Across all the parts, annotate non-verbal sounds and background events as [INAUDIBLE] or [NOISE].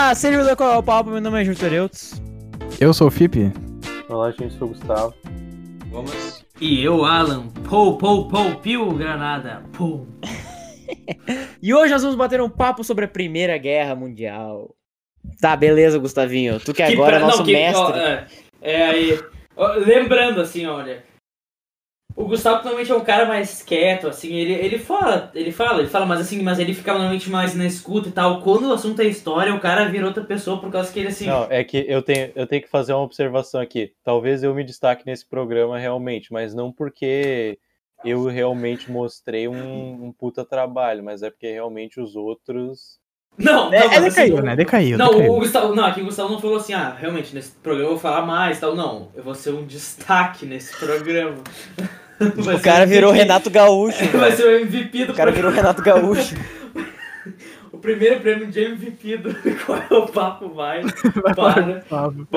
Olá, seja bem-vindo ao Papo, meu nome é Júlio Tereutos. Eu sou o Fipe. Olá, gente, sou o Gustavo. Vamos. E eu, Alan. Pou, pou, pou, piu, granada. Pou. [LAUGHS] E hoje nós vamos bater um papo sobre a Primeira Guerra Mundial. Tá, beleza, Gustavinho. Tu que agora é pra- nosso não, que- mestre. ó, é, é aí. ó, lembrando, assim, olha. O Gustavo normalmente é um cara mais quieto, assim, ele, ele fala, ele fala, ele fala, mas assim, mas ele fica normalmente mais na escuta e tal. Quando o assunto é história, o cara vira outra pessoa por causa que ele assim. Não, é que eu tenho, eu tenho que fazer uma observação aqui. Talvez eu me destaque nesse programa realmente, mas não porque eu realmente mostrei um, um puta trabalho, mas é porque realmente os outros. Não, não, É, mas, decaiu, assim, né? Decaiu, Não, decaiu. o Gustavo, não, aqui o Gustavo não falou assim, ah, realmente, nesse programa eu vou falar mais e tal. Não, eu vou ser um destaque nesse programa. Vai O cara virou. Renato Gaúcho. [LAUGHS] Vai velho. ser o MVP do O cara virou Renato Gaúcho. [LAUGHS] O primeiro prêmio de MVP do [LAUGHS] Qual é o Papo Vai para...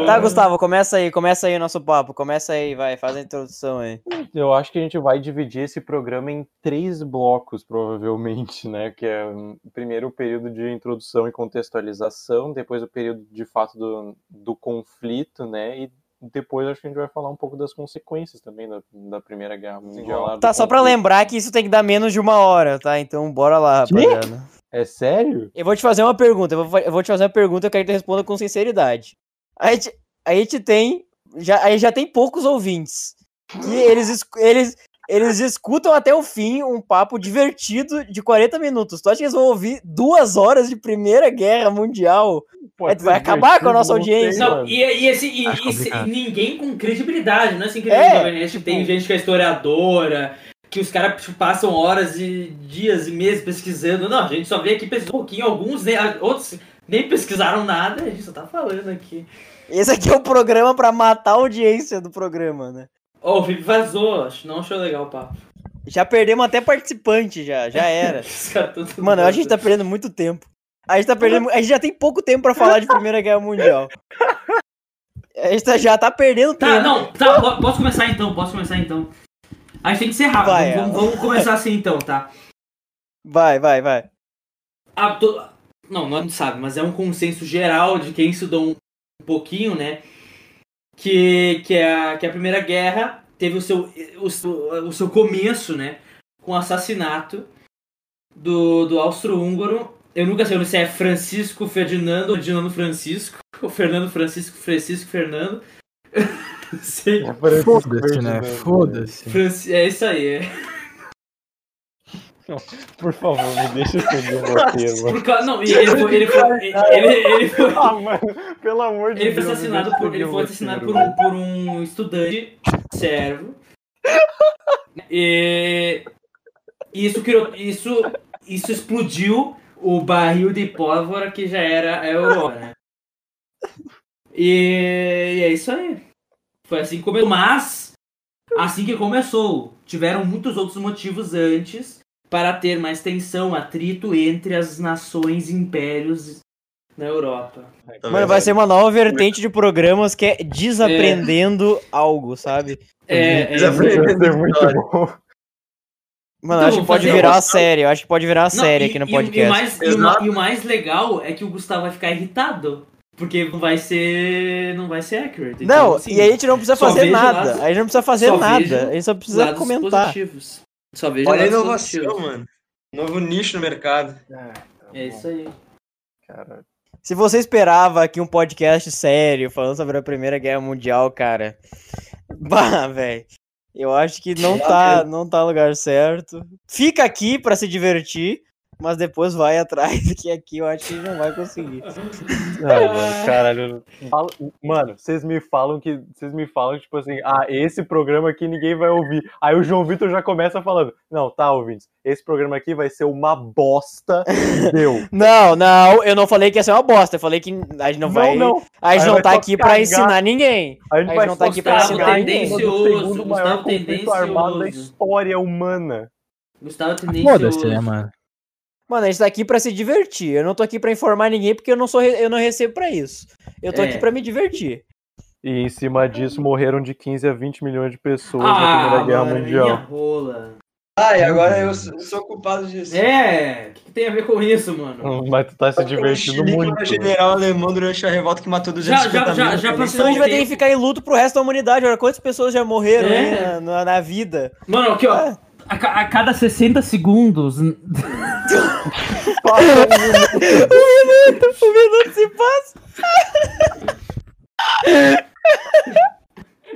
Tá, Gustavo, começa aí, começa aí o nosso papo. Começa aí, vai, faz a introdução aí. Eu acho que a gente vai dividir esse programa em três blocos, provavelmente, né? Que é um, primeiro o período de introdução e contextualização, depois o período de fato do, do conflito, né? E depois acho que a gente vai falar um pouco das consequências também da, da Primeira Guerra Mundial. Tá, só pra lembrar que isso tem que dar menos de uma hora, tá? Então bora lá, rapaziada. É sério? Eu vou te fazer uma pergunta, eu vou, eu vou te fazer uma pergunta, eu quero que tu responda com sinceridade. A gente, a gente tem, já, a gente já tem poucos ouvintes, que eles, es- eles, eles escutam até o fim um papo divertido de 40 minutos. Tu acha que eles vão ouvir duas horas de Primeira Guerra Mundial? É, tu vai acabar com a nossa audiência. Não, e, e, esse, e, e ninguém com credibilidade, não é assim que É, a gente tipo- tem gente que é historiadora, que os caras tipo, passam horas e dias e meses pesquisando. Não, a gente só veio aqui um pouquinho, alguns, nem, outros nem pesquisaram nada, a gente só tá falando aqui. Esse aqui é o programa pra matar a audiência do programa, né? Ó, o Felipe vazou, acho não achou legal o papo. Já perdemos até participante, já, já era. [LAUGHS] Mano, a gente tá perdendo muito tempo. A gente tá perdendo. A gente já tem pouco tempo pra falar de Primeira Guerra Mundial. A gente tá- já tá perdendo Tá, tempo. não, tá, po- posso começar então, posso começar então. A gente tem que ser rápido, Vai, vamos, vamos começar assim então, tá? Vai, vai, vai. Ah, to- Não, não sabe, mas é um consenso geral de quem estudou um pouquinho, né? Que, que, a, que a Primeira Guerra teve o seu, o, seu- o seu começo, né? Com o assassinato do, do austro-húngaro. Eu nunca sei se é Francisco Ferdinando ou Ferdinando Francisco. Ou [LAUGHS] Fernando Francisco, Francisco Fernando. [LAUGHS] Sei. Foda-se, né? Foda-se. Franci- É isso aí, é. Por favor, me deixa seguir o roteiro, Não, ele foi. Ele foi, ele, [LAUGHS] ele foi Ah, mano, pelo amor de Ele foi Deus. assassinado me deixa por, ele foi assassinado por um, por um estudante servo. E isso criou. Isso, isso explodiu o barril de pólvora que já era a Europa, né? E, e é isso aí. Foi assim que começou. Mas, assim que começou, tiveram muitos outros motivos antes para ter mais tensão, atrito entre as nações e impérios na Europa. Mano, vai ser uma nova vertente de programas que é desaprendendo algo, sabe? É, é, Vai ser muito bom. Mano, Então, acho que pode virar uma série. Eu acho que pode virar Não, série e- aqui no e podcast. E, o mais, e, o, e o mais legal é que o Gustavo vai ficar irritado. Porque não vai ser. Não vai ser accurate. Então, Não, assim, e aí a gente não precisa fazer nada. lados- A gente não precisa fazer nada. A gente só precisa comentar. positivos. Só vejo Olha a inovação, mano. Novo nicho no mercado. É isso aí. Cara, Se você esperava aqui um podcast sério falando sobre a Primeira Guerra Mundial, cara. [LAUGHS] Bah, velho. Eu acho que não tá, não tá no lugar certo. Fica aqui pra se divertir, mas depois vai atrás, [LAUGHS] que aqui eu acho que não vai conseguir. Ai, mano, caralho. Fala- Mano, vocês me falam que. Vocês me falam, tipo assim, ah, esse programa aqui ninguém vai ouvir. Aí o João Vitor já começa falando. Não, tá, ouvintes. Esse programa aqui vai ser uma bosta. [LAUGHS] Deu. Não, não, eu não falei que ia ser uma bosta. Eu falei que a gente não vai. não. A gente Aí não tá aqui pra cagar. ensinar ninguém. A gente A vai gente não tá aqui pra Gustavo ensinar ninguém. tendencioso, segundo maior Gustavo conflito armado da tendencioso. história humana. Gustavo tendencioso. Foda-se, né, mano? Mano, a gente tá aqui pra se divertir. Eu não tô aqui pra informar ninguém porque eu não sou eu não recebo pra isso. Eu tô É. aqui pra me divertir. E em cima disso morreram de 15 a 20 milhões de pessoas Ah, na Primeira Guerra mano, Mundial. minha rola. Ah, e agora eu sou eu sou culpado disso. É, o que, que tem a ver com isso, mano? Mas tu tá se Eu divertindo xingo muito. o general alemão durante a revolta que matou 250 Já- já- já- mil. já passou Senão a gente vai ter que ficar em luto pro resto da humanidade. Olha quantas pessoas já morreram É. aí na, na- na vida. Mano, aqui, ó. A, a cada 60 segundos. Um minuto se passa.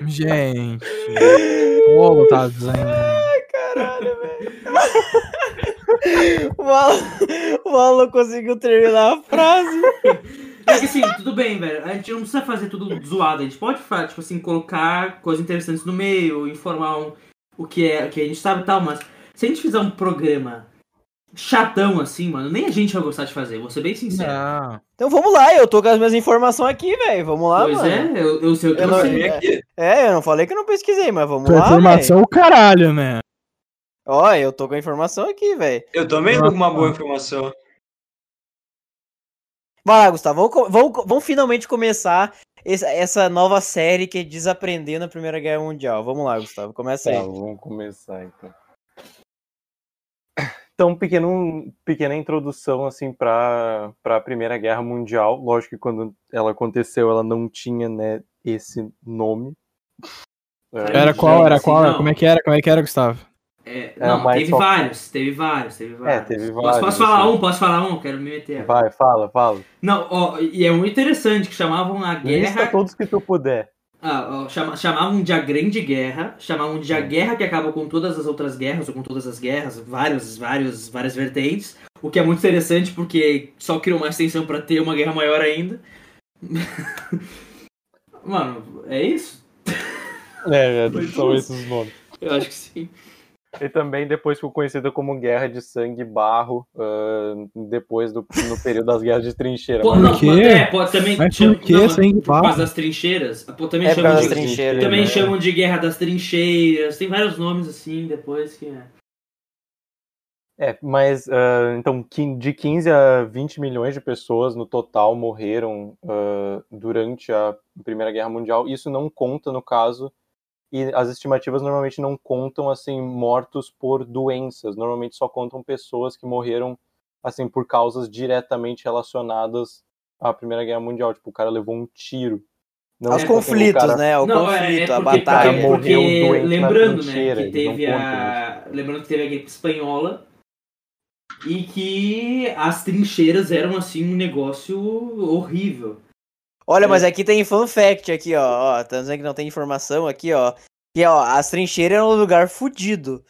Gente. Ô, tá dizendo. Caralho, velho. O Alan, o Alan conseguiu terminar a frase. É que assim, tudo bem, velho. A gente não precisa fazer tudo zoado. A gente pode, tipo assim, colocar coisas interessantes no meio, informar um- o que é, o que a gente sabe e tal, mas se a gente fizer um programa chatão assim, mano, nem a gente vai gostar de fazer, vou ser bem sincero. Não. Então vamos lá, eu tô com as minhas informações aqui, velho. Vamos lá, pois mano. é, eu, eu sei o que Eu não- sei. Vem aqui. É, eu não falei que eu não pesquisei, mas vamos Tua lá, informação é o caralho, né? Ó, eu tô com a informação aqui, velho. Eu também tô com uma boa informação. Vai lá, Gustavo, vamos, vamos, vamos finalmente começar essa nova série que é Desaprender na Primeira Guerra Mundial. Vamos lá, Gustavo, começa Tá, aí. vamos começar então. Então, pequeno, pequena introdução assim para a Primeira Guerra Mundial. Lógico que quando ela aconteceu, ela não tinha né, esse nome. É, Era qual? Era assim, qual? não. Como é que era? Como é que era, Gustavo? É, É, não, teve só- vários, teve vários, teve vários. teve Posso- vários, Posso, falar assim. um? Posso falar um? Quero me meter. Vai, fala, fala. Não, ó, e é muito interessante que chamavam a Lista guerra. todos que tu puder. Ah, ó, chama- chamavam de a Grande Guerra, chamavam de a guerra que acaba com todas as outras guerras, ou com todas as guerras, vários, vários, várias vertentes. O que é muito interessante porque só criou mais tensão pra ter uma guerra maior ainda. [LAUGHS] Mano, é isso? É, Foi são esses nomes. Eu acho que sim. E também depois ficou conhecida como Guerra de Sangue e Barro, ah, depois do no período das guerras de trincheira. Pô, não, quê? pode- é, pode também. Mas chama- por que não, sangue Por barro? das trincheiras. Pô, também É chamam de. trincheiras. Também né? chamam de Guerra das Trincheiras. Tem vários nomes assim depois que. é. É, mas ah, então de 15 a 20 milhões de pessoas no total morreram ah, durante a Primeira Guerra Mundial. Isso não conta no caso e as estimativas normalmente não contam assim mortos por doenças. Normalmente só contam pessoas que morreram assim por causas diretamente relacionadas à Primeira Guerra Mundial. Tipo, o cara levou um tiro. Não Aos o conflitos, cara- né? O Não, é, conflito, é a porque, batalha. porque, Morreu porque doente lembrando, né, que teve a. Lembrando que teve a gripe espanhola e que as trincheiras eram assim um negócio horrível. Olha, É. mas aqui tem fun fact aqui, ó. ó tá dizendo que não tem informação aqui, ó. Que, ó, as trincheiras eram um lugar fudido.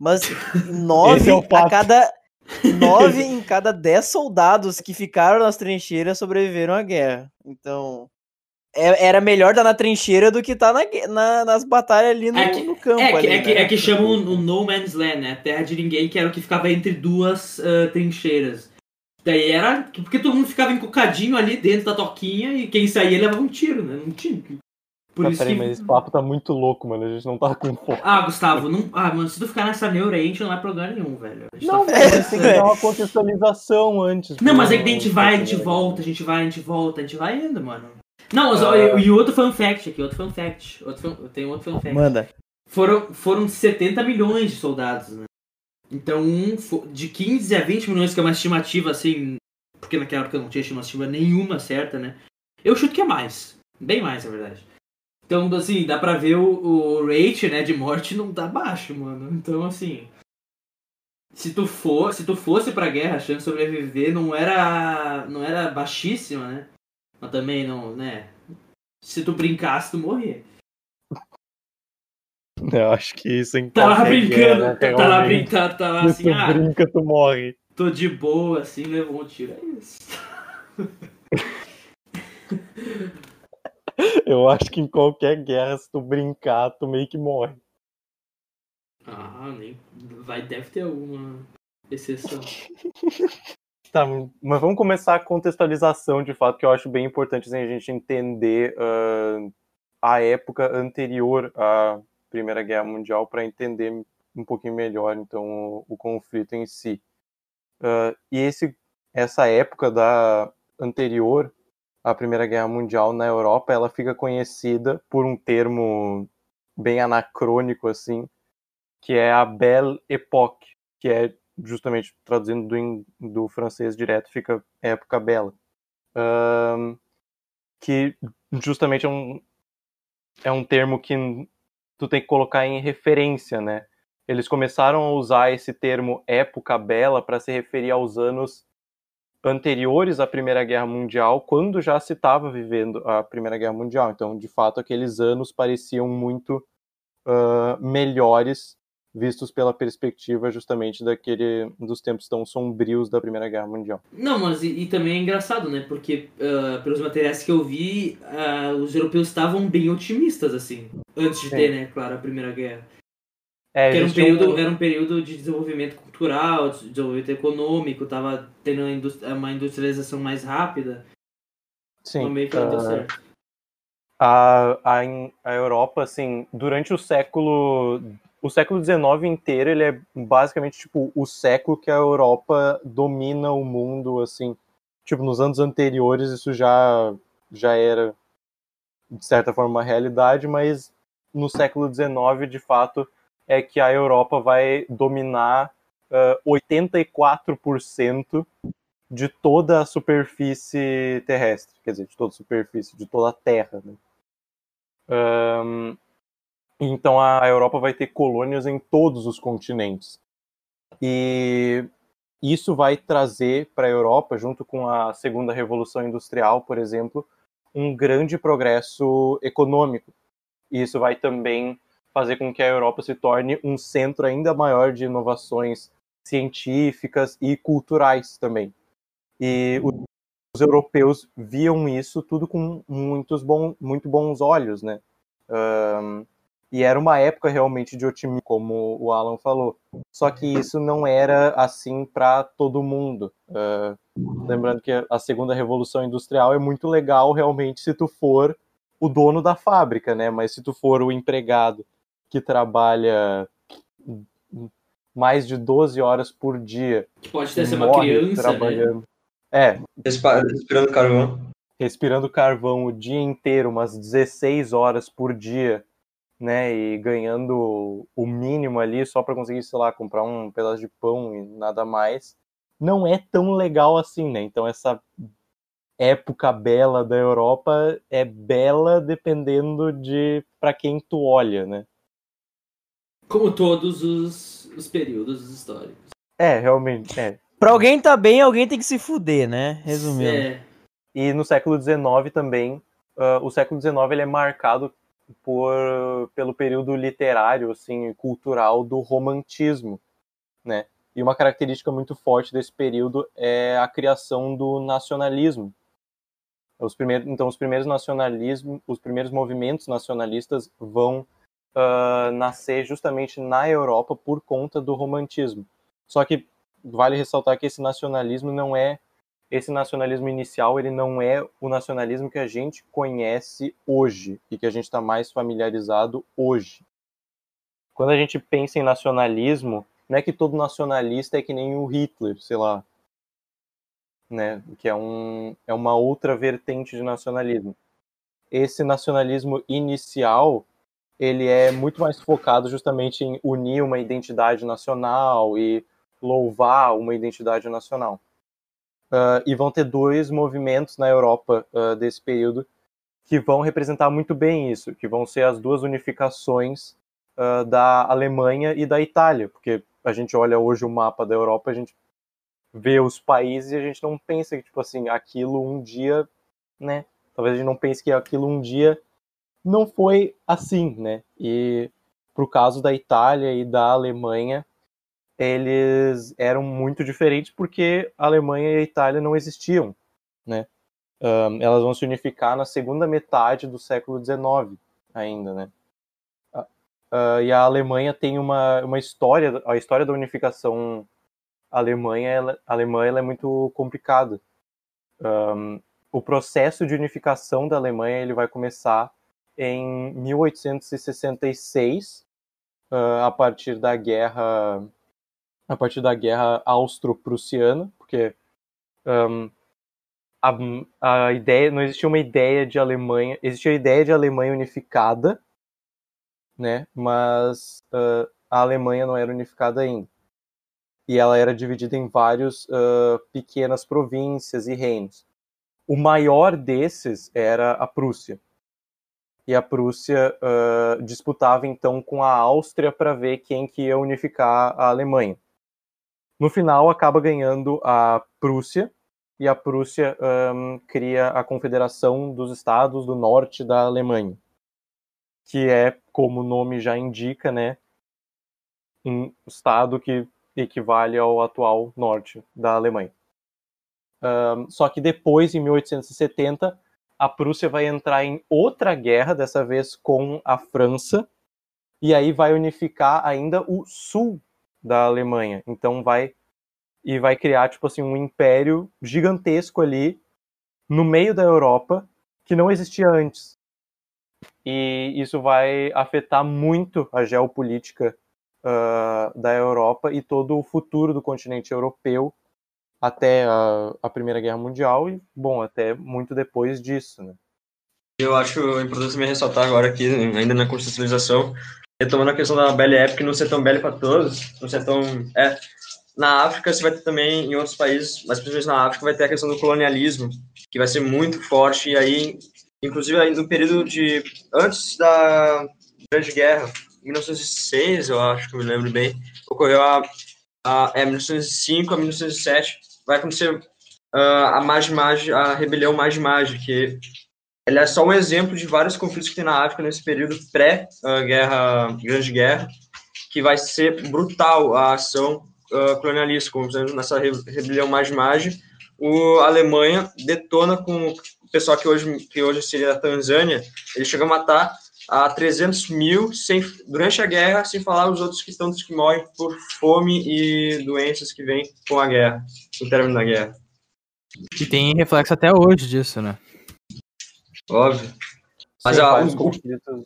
Mas [LAUGHS] nove é a cada... [LAUGHS] Nove em cada dez soldados que ficaram nas trincheiras sobreviveram à guerra. Então... é- era melhor estar na trincheira do que estar na, gue- na- nas batalhas ali no, É que- no campo. É que, ali, é, que, né? é que chamam o No Man's Land, né? Terra de ninguém, que era o que ficava entre duas ah, trincheiras. Daí era. Porque todo mundo ficava encucadinho ali dentro da toquinha e quem saía levava um tiro, né? Não tinha. Por Ah, isso peraí, que. mas esse papo tá muito louco, mano. A gente não tá com foco. Ah, Gustavo, não... ah, mano, se tu ficar nessa neura aí, a gente não vai pra lugar nenhum, velho. A gente Não, tá- mas tem que dar uma contextualização antes. Não, mas é que a gente vai, a gente volta, a gente vai, a gente volta, a gente vai indo, mano. Não, mas, ó, Ah. e, e outro fun fact aqui, outro fun fact. Outro fun, tem outro fun fact. Manda. Foram, foram 70 milhões de soldados, né? Então, um de 15 a 20 milhões, que é uma estimativa, assim, porque naquela época não tinha estimativa nenhuma certa, né? Eu chuto que é mais. Bem mais, na verdade. Então, assim, dá pra ver o, o rate, né, de morte não tá baixo, mano. Então, assim... Se tu, for, se tu fosse pra guerra, a chance de sobreviver não era, não era baixíssima, né? Mas também não, né? Se tu brincasse, tu morria. [LAUGHS] Eu acho que isso em Tá lá qualquer brincando, tá, lá realmente. brincando, tá lá [LAUGHS] assim, tu ah, brinca, tu morre. tô de boa, assim, levou um tiro. É isso. [LAUGHS] Eu acho que em qualquer guerra, se tu brincar, tu meio que morre. Ah, nem. Vai, deve ter alguma exceção. Tá, mas vamos começar a contextualização de fato, que eu acho bem importante assim, a gente entender ah, a época anterior à Primeira Guerra Mundial para entender um pouquinho melhor então o, o conflito em si. Ah, e esse, essa época da anterior à Primeira Guerra Mundial na Europa, ela fica conhecida por um termo bem anacrônico assim, que é a Belle Époque, que é justamente traduzindo do, do francês direto, fica época bela. Ahn, que justamente é um, é um termo que tu tem que colocar em referência, né? Eles começaram a usar esse termo época bela para se referir aos anos anteriores à Primeira Guerra Mundial, quando já se estava vivendo a Primeira Guerra Mundial. Então, de fato, aqueles anos pareciam muito ah, melhores vistos pela perspectiva justamente daquele dos tempos tão sombrios da Primeira Guerra Mundial. Não, mas e, e também é engraçado, né? Porque ah, pelos materiais que eu vi, ah, os europeus estavam bem otimistas, assim. Antes de Sim. ter, né, claro, a Primeira Guerra. É, era um, existia um- período, era um período de desenvolvimento cultural, de desenvolvimento econômico, tava tendo uma indus- uma industrialização mais rápida. sim, Também foi deu ah, certo. a, a, a Europa, assim, durante o século. O século XIX inteiro, ele é basicamente, tipo, o século que a Europa domina o mundo, assim. Tipo, nos anos anteriores isso já, já era, de certa forma, uma realidade, mas no século XIX, de fato, é que a Europa vai dominar ah, 84% de toda a superfície terrestre. Quer dizer, de toda a superfície, de toda a Terra, né? Ahn, então a Europa vai ter colônias em todos os continentes. E isso vai trazer para a Europa, junto com a segunda revolução industrial, por exemplo, um grande progresso econômico. E isso vai também fazer com que a Europa se torne um centro ainda maior de inovações científicas e culturais também. E os europeus viam isso tudo com muitos bom, muito bons olhos, né? Ahn, e era uma época realmente de otimismo, como o Alan falou. Só que isso não era assim para todo mundo. Ah, lembrando que a segunda revolução industrial é muito legal realmente se tu for o dono da fábrica, né? Mas se tu for o empregado que trabalha mais de 12 horas por dia, Que pode ter ser uma criança, né? trabalhando. É, Respa- Respirando carvão. respirando carvão o dia inteiro, umas 16 horas por dia, né, e ganhando o mínimo ali só para conseguir, sei lá, comprar um pedaço de pão e nada mais, não é tão legal assim, né? Então essa época bela da Europa é bela dependendo de para quem tu olha, né? Como todos os, os períodos históricos. É, realmente, é. Pra alguém tá bem, alguém tem que se fuder, né? Resumindo. É, E no século XIX também, ah, o século XIX ele é marcado por, pelo período literário, assim, cultural do romantismo, né? E uma característica muito forte desse período é a criação do nacionalismo. Os primeiros, então, os primeiros nacionalismos, os primeiros movimentos nacionalistas vão ah, nascer justamente na Europa por conta do romantismo. Só que vale ressaltar que esse nacionalismo não é esse nacionalismo inicial ele não é o nacionalismo que a gente conhece hoje e que a gente está mais familiarizado hoje. Quando a gente pensa em nacionalismo, não é que todo nacionalista é que nem o Hitler, sei lá, né? Que é, um, é uma outra vertente de nacionalismo. Esse nacionalismo inicial ele é muito mais focado justamente em unir uma identidade nacional e louvar uma identidade nacional. Uh, e vão ter dois movimentos na Europa uh, desse período que vão representar muito bem isso, que vão ser as duas unificações uh, da Alemanha e da Itália, porque a gente olha hoje o mapa da Europa, a gente vê os países e a gente não pensa que tipo assim aquilo um dia, né? Talvez a gente não pense que aquilo um dia não foi assim, né? E pro caso da Itália e da Alemanha, eles eram muito diferentes porque a Alemanha e a Itália não existiam, né? Um, elas vão se unificar na segunda metade do século XIX ainda, né? Uh, e a Alemanha tem uma, uma história, a história da unificação Alemanha, ela, alemã ela é muito complicada. Um, o processo de unificação da Alemanha ele vai começar em 1866, uh, a partir da guerra a partir da guerra austro-prussiana, porque um, a, a, ideia não existia uma ideia de Alemanha, existia a ideia de Alemanha unificada, né? Mas uh, a Alemanha não era unificada ainda. E ela era dividida em várias uh, pequenas províncias e reinos. O maior desses era a Prússia. E a Prússia uh, disputava então com a Áustria para ver quem que ia unificar a Alemanha. No final, acaba ganhando a Prússia, e a Prússia um, cria a Confederação dos Estados do Norte da Alemanha, que é, como o nome já indica, né, um estado que equivale ao atual norte da Alemanha. Um, só que depois, em 1870, a Prússia vai entrar em outra guerra, dessa vez com a França, e aí vai unificar ainda o sul da Alemanha. Então vai e vai criar tipo assim um império gigantesco ali no meio da Europa que não existia antes. E isso vai afetar muito a geopolítica uh, da Europa e todo o futuro do continente europeu até a, a, Primeira Guerra Mundial e, bom, até muito depois disso, né? Eu acho importante também ressaltar agora aqui, ainda na constitucionalização, retomando a questão da Belle Époque não ser tão bela para todos, não ser tão... É, na África você vai ter também, em outros países, mas principalmente na África, vai ter a questão do colonialismo, que vai ser muito forte, e aí, inclusive aí no período de... antes da Grande Guerra, 1906, eu acho que eu me lembro bem, ocorreu a, a é, 1905 a 1907, vai acontecer uh, a Mage Mage, a rebelião Mage, que ele é só um exemplo de vários conflitos que tem na África nesse período pré-guerra, Grande Guerra, que vai ser brutal a ação uh, colonialista, como exemplo, nessa rebelião Mage Mage, o a Alemanha detona com o pessoal que hoje, que hoje seria a Tanzânia, ele chega a matar a 300 mil sem, durante a guerra, sem falar os outros que estão que morrem por fome e doenças que vêm com a guerra, no término da guerra. E tem reflexo até hoje disso, né? Óbvio. Mas Sim, vários, conflitos,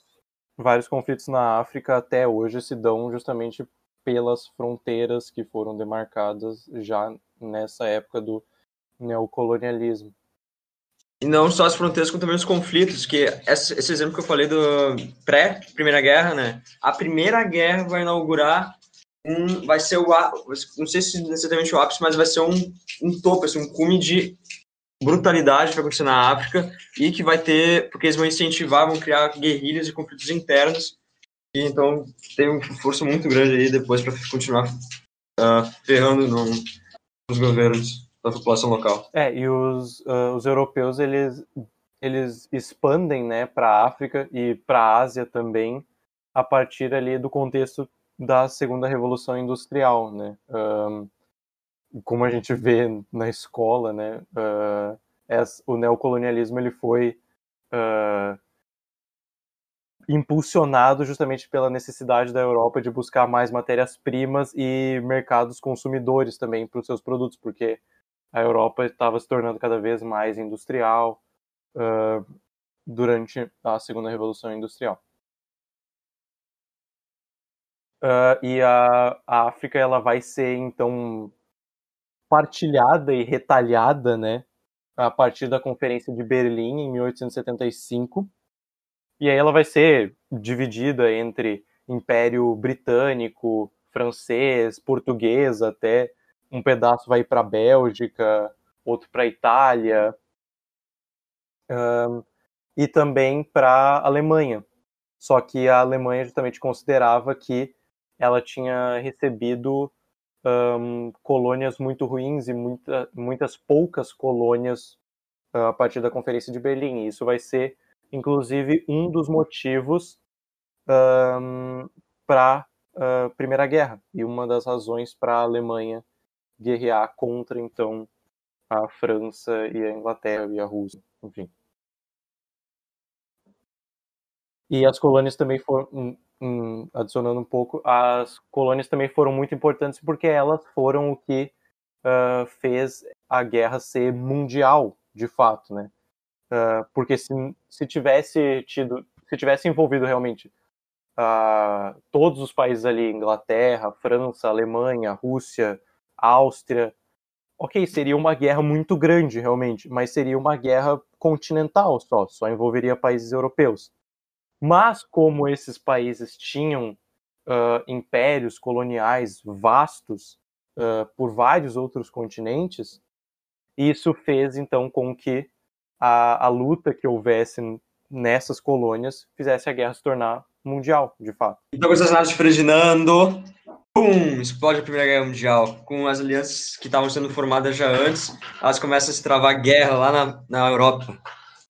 vários conflitos na África até hoje se dão justamente pelas fronteiras que foram demarcadas já nessa época do neocolonialismo. E não só as fronteiras, como também os conflitos, que esse, esse exemplo que eu falei do pré-Primeira Guerra, né? A Primeira Guerra vai inaugurar um, vai ser o, não sei se necessariamente o ápice, mas vai ser um, um topo, assim, um cume de brutalidade que vai acontecer na África e que vai ter, porque eles vão incentivar, vão criar guerrilhas e conflitos internos, e então tem uma força muito grande aí depois para continuar uh, ferrando no, nos governos da população local. É, e os, uh, os europeus, eles, eles expandem né, para a África e para a Ásia também, a partir ali do contexto da segunda revolução industrial, né? Um, como a gente vê na escola, né? Uh, o neocolonialismo ele foi uh, impulsionado justamente pela necessidade da Europa de buscar mais matérias-primas e mercados consumidores também para os seus produtos, porque a Europa estava se tornando cada vez mais industrial uh, durante a Segunda Revolução Industrial. Uh, e a, a, África ela vai ser então partilhada e retalhada, né, a partir da Conferência de Berlim em 1875. E aí ela vai ser dividida entre Império Britânico, francês, português até um pedaço vai para a Bélgica, outro para a Itália, um, e também para a Alemanha. Só que a Alemanha justamente considerava que ela tinha recebido um, colônias muito ruins e muita, muitas poucas colônias uh, a partir da Conferência de Berlim. E isso vai ser, inclusive, um dos motivos um, para a uh, Primeira Guerra e uma das razões para a Alemanha guerrear contra então a França e a Inglaterra e a Rússia, enfim. E as colônias também foram, um, um, adicionando um pouco, as colônias também foram muito importantes porque elas foram o que uh, fez a guerra ser mundial, de fato, né? Uh, porque se, se tivesse tido, se tivesse envolvido realmente uh, todos os países ali, Inglaterra, França, Alemanha, Rússia, Áustria. Ok, seria uma guerra muito grande, realmente, mas seria uma guerra continental só, só envolveria países europeus. Mas como esses países tinham uh, impérios coloniais vastos uh, por vários outros continentes, isso fez então com que a, a luta que houvesse nessas colônias fizesse a guerra se tornar mundial, de fato. Então, com o assassinato de Ferdinando, pum, explode a Primeira Guerra Mundial. Com as alianças que estavam sendo formadas já antes, elas começam a se travar guerra lá na, na Europa.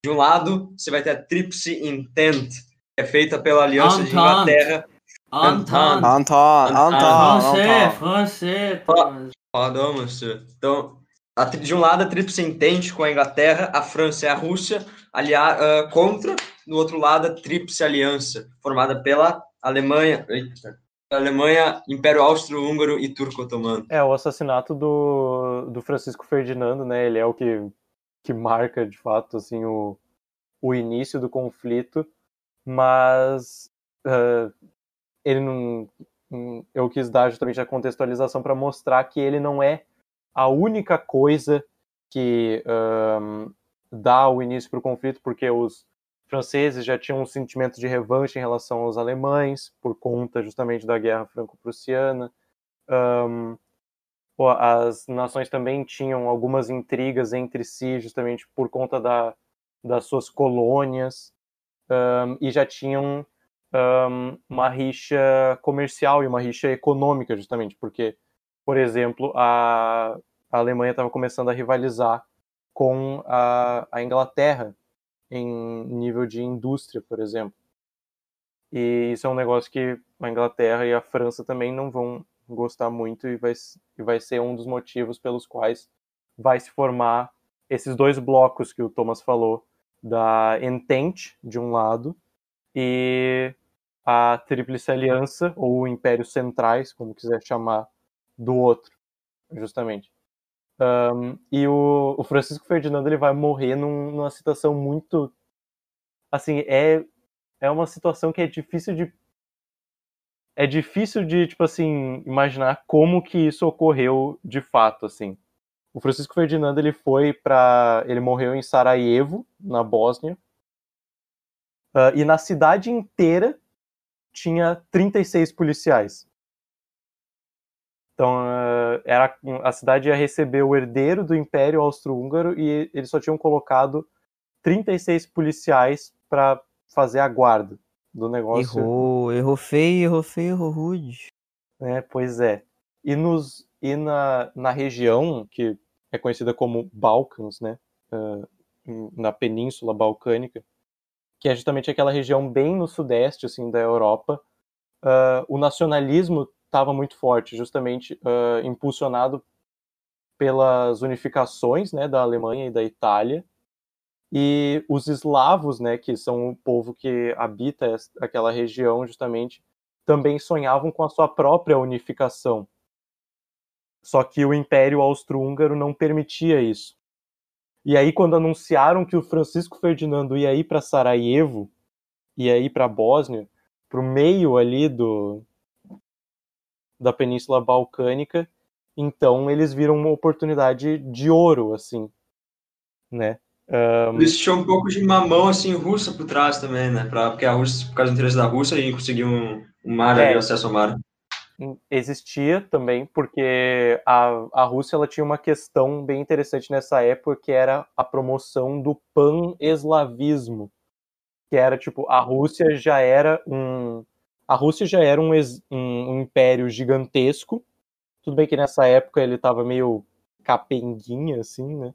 De um lado, você vai ter a Tríplice Intent, é feita pela Aliança de Inglaterra. Entente. Anton, Anton, Francês, francês. Pardon, monsieur. Então, de um lado, a Tríplice Entente com a Inglaterra, a França e a Rússia aliar, ah, contra. Do outro lado, a Tríplice Aliança, formada pela Alemanha, eita, Alemanha, Império Austro-Húngaro e Turco-Otomano. É, o assassinato do, do Francisco Ferdinando, né? Ele é o que, que marca, de fato, assim, o, o início do conflito, mas ah, ele não. Eu quis dar justamente a contextualização para mostrar que ele não é a única coisa que ahn, dá o início para o conflito, porque os franceses já tinham um sentimento de revanche em relação aos alemães, por conta justamente da Guerra Franco-Prussiana. Ahn, pô, as nações também tinham algumas intrigas entre si, justamente por conta da, das suas colônias, ahn, e já tinham ahn, uma rixa comercial e uma rixa econômica, justamente, porque, por exemplo, a, a Alemanha estava começando a rivalizar com a, a Inglaterra em nível de indústria, por exemplo. E isso é um negócio que a Inglaterra e a França também não vão gostar muito e vai, e vai ser um dos motivos pelos quais vai se formar esses dois blocos que o Thomas falou, da Entente, de um lado, e a Tríplice Aliança, ou Impérios Centrais, como quiser chamar, do outro, justamente. Um, e o, o Francisco Ferdinando ele vai morrer num- numa situação muito. Assim, é, é uma situação que é difícil de. É difícil de, tipo assim, imaginar como que isso ocorreu de fato, assim. O Francisco Ferdinando ele foi para, ele morreu em Sarajevo, na Bósnia. Ah, e na cidade inteira tinha 36 policiais. Então, eh, era, a cidade ia receber o herdeiro do Império Austro-Húngaro e eles só tinham colocado 36 policiais para fazer a guarda do negócio. Errou, errou feio, errou feio, errou rude. né? Pois é. E, nos, e na, na região, que é conhecida como Balkans, né? em- na Península Balcânica, que é justamente aquela região bem no sudeste assim, da Europa, ah, o nacionalismo estava muito forte, justamente ah, impulsionado pelas unificações né, da Alemanha e da Itália, e os eslavos, né, que são o povo que habita aquela região, justamente, também sonhavam com a sua própria unificação. Só que o Império Austro-Húngaro não permitia isso. E aí, quando anunciaram que o Francisco Ferdinando ia ir para Sarajevo, ia ir para a Bósnia, para o meio ali do, da Península Balcânica, então eles viram uma oportunidade de ouro, assim, né? Ahn, Eles tinham um pouco de mamão, assim, russa por trás também, né? Pra, porque a Rússia, por causa do interesse da Rússia, e conseguir um, um mar É. ali, acesso ao mar. Existia também, porque a, a Rússia ela tinha uma questão bem interessante nessa época, que era a promoção do pan-eslavismo, que era tipo, a Rússia já era um a Rússia já era um, um- um império gigantesco, tudo bem que nessa época ele estava meio capenguinha, assim, né,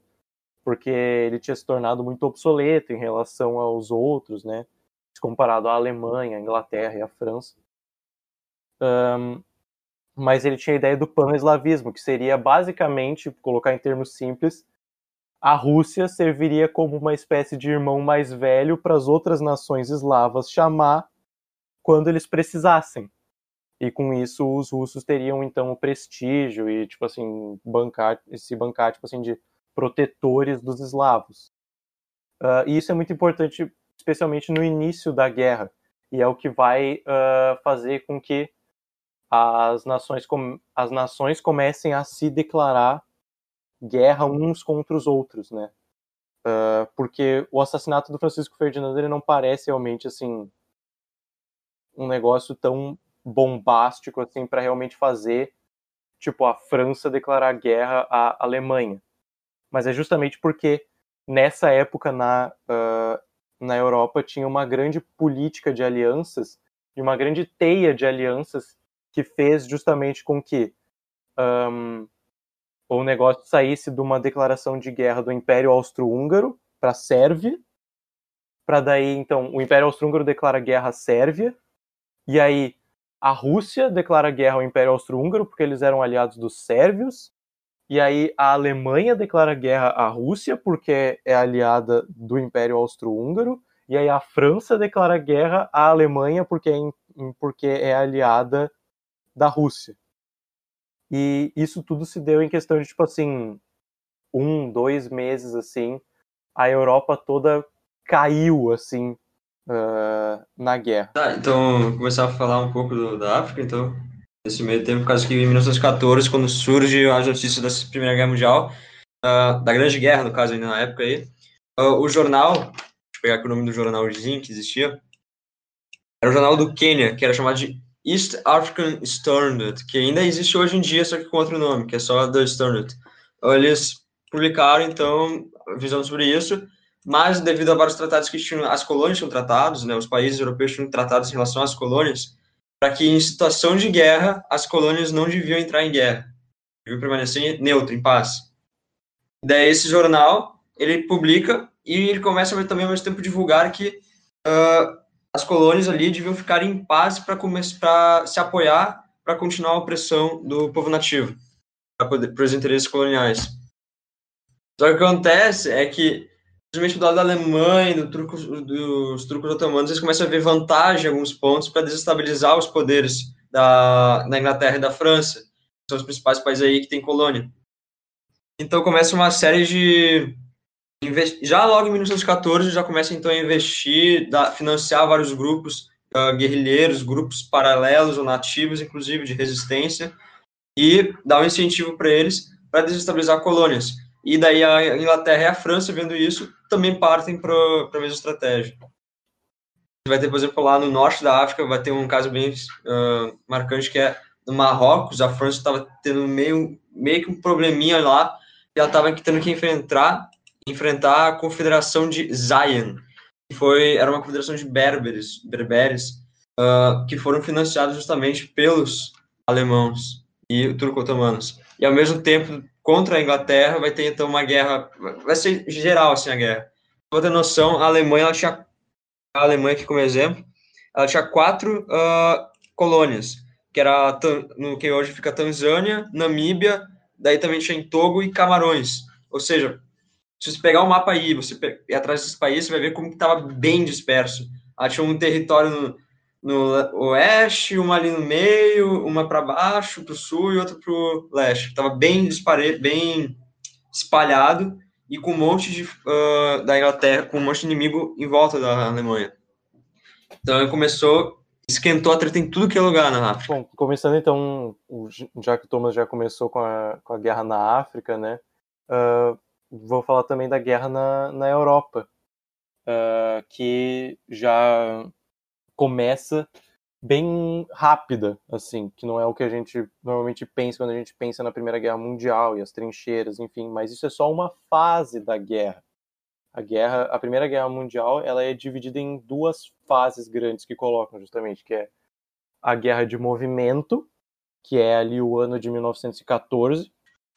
porque ele tinha se tornado muito obsoleto em relação aos outros, né, comparado à Alemanha, à Inglaterra e à França. Ahn, mas ele tinha a ideia do pan-eslavismo, que seria basicamente, colocar em termos simples, a Rússia serviria como uma espécie de irmão mais velho para as outras nações eslavas chamar quando eles precisassem. E com isso os russos teriam então o prestígio e tipo assim bancar se bancar tipo assim de protetores dos eslavos. Ah, e isso é muito importante, especialmente no início da guerra, e é o que vai ah, fazer com que as nações, com- as nações comecem a se declarar guerra uns contra os outros, né? Ah, porque o assassinato do Francisco Ferdinando ele não parece realmente assim um negócio tão bombástico assim para realmente fazer tipo a França declarar guerra à Alemanha. Mas é justamente porque nessa época na uh, na Europa tinha uma grande política de alianças e uma grande teia de alianças que fez justamente com que um, o negócio saísse de uma declaração de guerra do Império Austro-Húngaro para a Sérvia, para daí então o Império Austro-Húngaro declara guerra à Sérvia, e aí a Rússia declara guerra ao Império Austro-Húngaro porque eles eram aliados dos sérvios, e aí a Alemanha declara guerra à Rússia porque é aliada do Império Austro-Húngaro, e aí a França declara guerra à Alemanha porque é, porque é aliada da Rússia. E isso tudo se deu em questão de, tipo assim, um, dois meses, assim, a Europa toda caiu, assim, uh, na guerra. Tá, então, começar a falar um pouco do, da África, então, nesse meio tempo, por causa que em 1914, quando surge a notícia da Primeira Guerra Mundial, uh, da Grande Guerra, no caso, ainda na época aí, uh, o jornal, deixa eu pegar aqui o nome do jornalzinho que existia, era o jornal do Quênia, que era chamado de East African Standard, que ainda existe hoje em dia, só que com outro nome, que é só The Standard. Eles publicaram, então, visão sobre isso, mas devido a vários tratados que tinham, as colônias tinham tratados, né, os países europeus tinham tratados em relação às colônias, para que em situação de guerra, as colônias não deviam entrar em guerra, deviam permanecer neutro, em paz. Daí esse jornal, ele publica e ele começa também ao mesmo tempo divulgar que uh, as colônias ali deviam ficar em paz para se apoiar para continuar a opressão do povo nativo, para os interesses coloniais. Só que o que acontece é que, principalmente do lado da Alemanha, do truco, dos trucos otomanos, eles começam a ver vantagem em alguns pontos para desestabilizar os poderes da, da Inglaterra e da França, que são os principais países aí que têm colônia. Então começa uma série de já logo em 1914 já começa então a investir, financiar vários grupos uh, guerrilheiros, grupos paralelos ou nativos, inclusive de resistência, e dar um incentivo para eles para desestabilizar colônias. E daí a Inglaterra e a França, vendo isso, também partem para a mesma estratégia. Vai ter, por exemplo, lá no norte da África, vai ter um caso bem uh, marcante que é no Marrocos, a França estava tendo meio, meio que um probleminha lá, e ela estava tendo que enfrentar enfrentar a confederação de Zion, que foi, era uma confederação de berberes, berberes, uh, que foram financiados justamente pelos alemãos e turco-otomanos. E ao mesmo tempo, contra a Inglaterra, vai ter então uma guerra, vai ser geral assim a guerra. Pra ter noção, a Alemanha, ela tinha, a Alemanha aqui como exemplo, ela tinha quatro uh, colônias, que era no que hoje fica Tanzânia, Namíbia, daí também tinha Togo e Camarões. Ou seja, se você pegar o mapa aí, você ir atrás desses países, você vai ver como estava bem disperso. Ela tinha um território no, no oeste, uma ali no meio, uma para baixo, para o sul e outra para o leste. Estava bem, bem espalhado e com um monte de, uh, da Inglaterra, com um monte de inimigo em volta da Alemanha. Então começou, esquentou a treta em tudo que é lugar na África. Bom, começando então, já que o Thomas já começou com a, com a guerra na África, né? Uh, vou falar também da guerra na, na Europa, uh, que já começa bem rápida, assim, que não é o que a gente normalmente pensa quando a gente pensa na Primeira Guerra Mundial e as trincheiras, enfim, mas isso é só uma fase da guerra. A guerra, a Primeira Guerra Mundial, ela é dividida em duas fases grandes que colocam justamente, que é a guerra de movimento, que é ali o ano de 1914,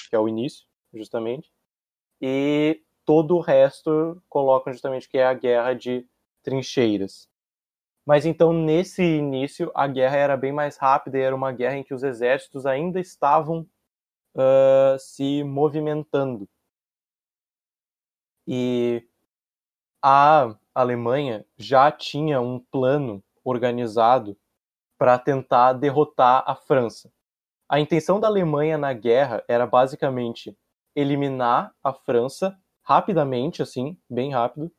que é o início, justamente, e todo o resto colocam justamente que é a guerra de trincheiras. Mas então, nesse início, a guerra era bem mais rápida e era uma guerra em que os exércitos ainda estavam uh, se movimentando. E a Alemanha já tinha um plano organizado para tentar derrotar a França. A intenção da Alemanha na guerra era basicamente eliminar a França rapidamente, assim, bem rápido,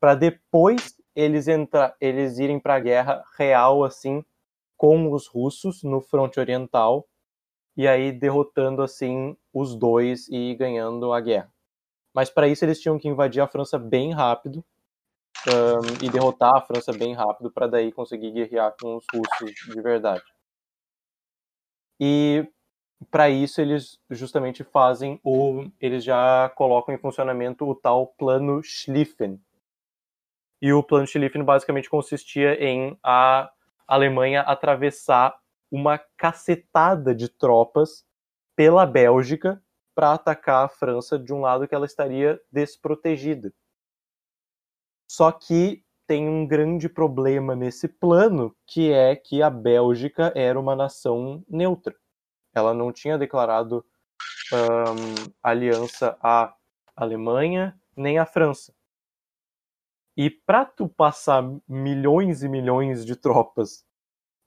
para depois eles entrar, eles irem para a guerra real, assim, com os russos no fronte oriental e aí derrotando assim os dois e ganhando a guerra. Mas para isso eles tinham que invadir a França bem rápido um, e derrotar a França bem rápido para daí conseguir guerrear com os russos de verdade. E para isso eles justamente fazem o eles já colocam em funcionamento o tal plano Schlieffen. E o plano Schlieffen basicamente consistia em a Alemanha atravessar uma cacetada de tropas pela Bélgica para atacar a França de um lado que ela estaria desprotegida. Só que tem um grande problema nesse plano, que é que a Bélgica era uma nação neutra. Ela não tinha declarado um, aliança à Alemanha nem à França. E para tu passar milhões e milhões de tropas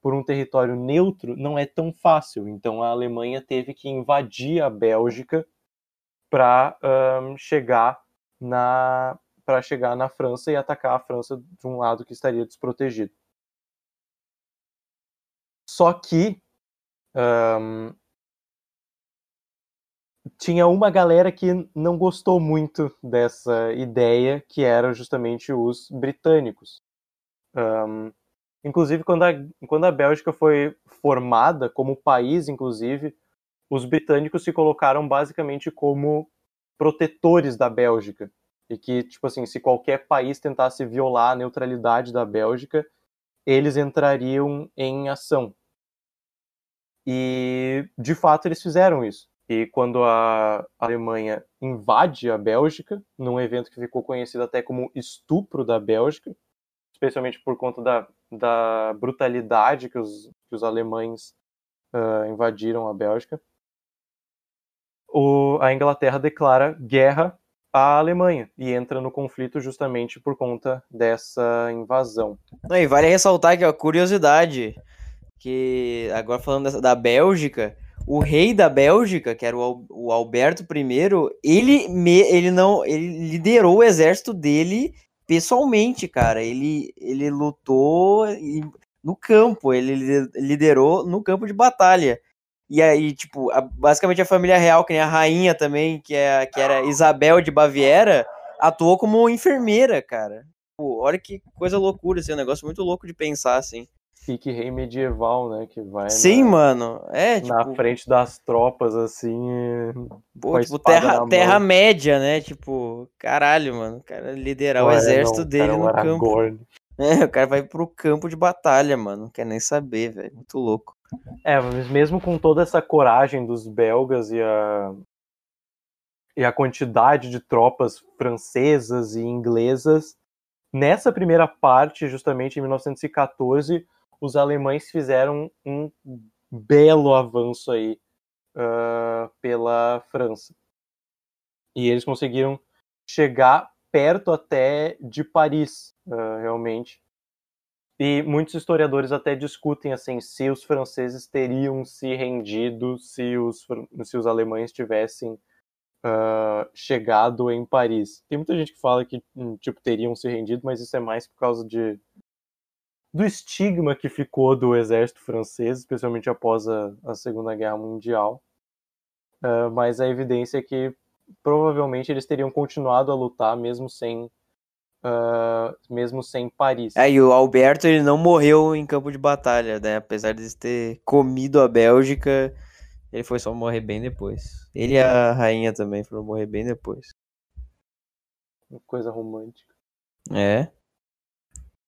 por um território neutro não é tão fácil. Então a Alemanha teve que invadir a Bélgica para um, chegar na para chegar na França e atacar a França de um lado que estaria desprotegido. Só que um, tinha uma galera que não gostou muito dessa ideia, que era justamente os britânicos. Um, inclusive, quando a, quando a Bélgica foi formada como país, inclusive, os britânicos se colocaram basicamente como protetores da Bélgica. E que, tipo assim, se qualquer país tentasse violar a neutralidade da Bélgica, eles entrariam em ação. E, de fato, eles fizeram isso. E quando a Alemanha invade a Bélgica, num evento que ficou conhecido até como estupro da Bélgica, especialmente por conta da, da brutalidade que os, que os alemães uh, invadiram a Bélgica, o, a Inglaterra declara guerra à Alemanha e entra no conflito justamente por conta dessa invasão. e vale ressaltar que a curiosidade que agora falando dessa, da Bélgica, o rei da Bélgica, que era o, o Alberto I, ele, me, ele não ele liderou o exército dele pessoalmente, cara. Ele, ele lutou no campo, ele liderou no campo de batalha. E aí, tipo, a, basicamente a família real, que nem a rainha também, que, é, que era Isabel de Baviera, atuou como enfermeira, cara. Pô, olha que coisa loucura, assim, um negócio muito louco de pensar, assim pique rei medieval, né? Que vai Sim, na, mano. É, tipo... Na frente das tropas, assim. Pô, tipo, terra, terra média, né? Tipo, caralho, mano. O cara liderar Ué, o exército não, dele no campo. [LAUGHS] É, o cara vai pro campo de batalha, mano. Não quer nem saber, velho. Muito louco. É, mas mesmo com toda essa coragem dos belgas e a. E a quantidade de tropas francesas e inglesas, nessa primeira parte, justamente em 1914, os alemães fizeram um belo avanço aí uh, pela França. E eles conseguiram chegar perto até de Paris, uh, realmente. E muitos historiadores até discutem assim se os franceses teriam se rendido se os, se os alemães tivessem uh, chegado em Paris. Tem muita gente que fala que hum, tipo teriam se rendido, mas isso é mais por causa de do estigma que ficou do exército francês, especialmente após a, a Segunda Guerra Mundial. Uh, mas a evidência é que provavelmente eles teriam continuado a lutar mesmo sem uh, mesmo sem Paris. É, e o Alberto ele não morreu em campo de batalha, né? Apesar de ter comido a Bélgica, ele foi só morrer bem depois. Ele e a rainha também foram morrer bem depois. Coisa romântica. É.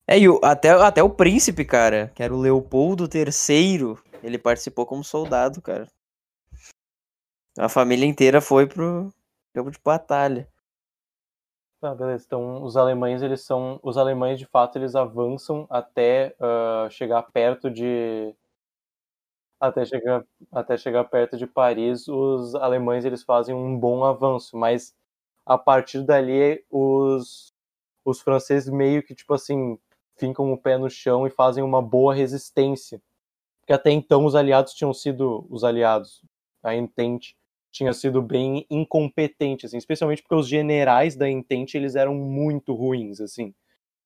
É, e o, até, até o príncipe, cara, que era o Leopoldo III, ele participou como soldado, cara. A família inteira foi pro campo de batalha. Tá, beleza. Então, os alemães, eles são. Os alemães, de fato, eles avançam até uh, chegar perto de. Até chegar, até chegar perto de Paris, os alemães eles fazem um bom avanço, mas a partir dali os, os franceses meio que, tipo assim, fincam o pé no chão e fazem uma boa resistência. Porque até então os aliados tinham sido os aliados, a Entente tinha sido bem incompetente, assim, especialmente porque os generais da Entente eles eram muito ruins, assim.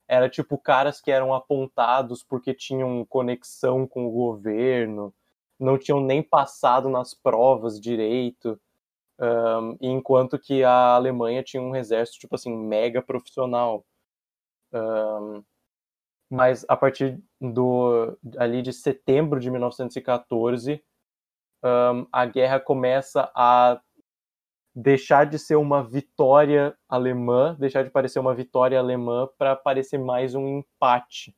Era tipo caras que eram apontados porque tinham conexão com o governo, não tinham nem passado nas provas direito. Um, enquanto que a Alemanha tinha um exército, tipo assim, mega profissional. Um, mas a partir do ali de setembro de 1914 um, a guerra começa a deixar de ser uma vitória alemã, deixar de parecer uma vitória alemã para parecer mais um empate,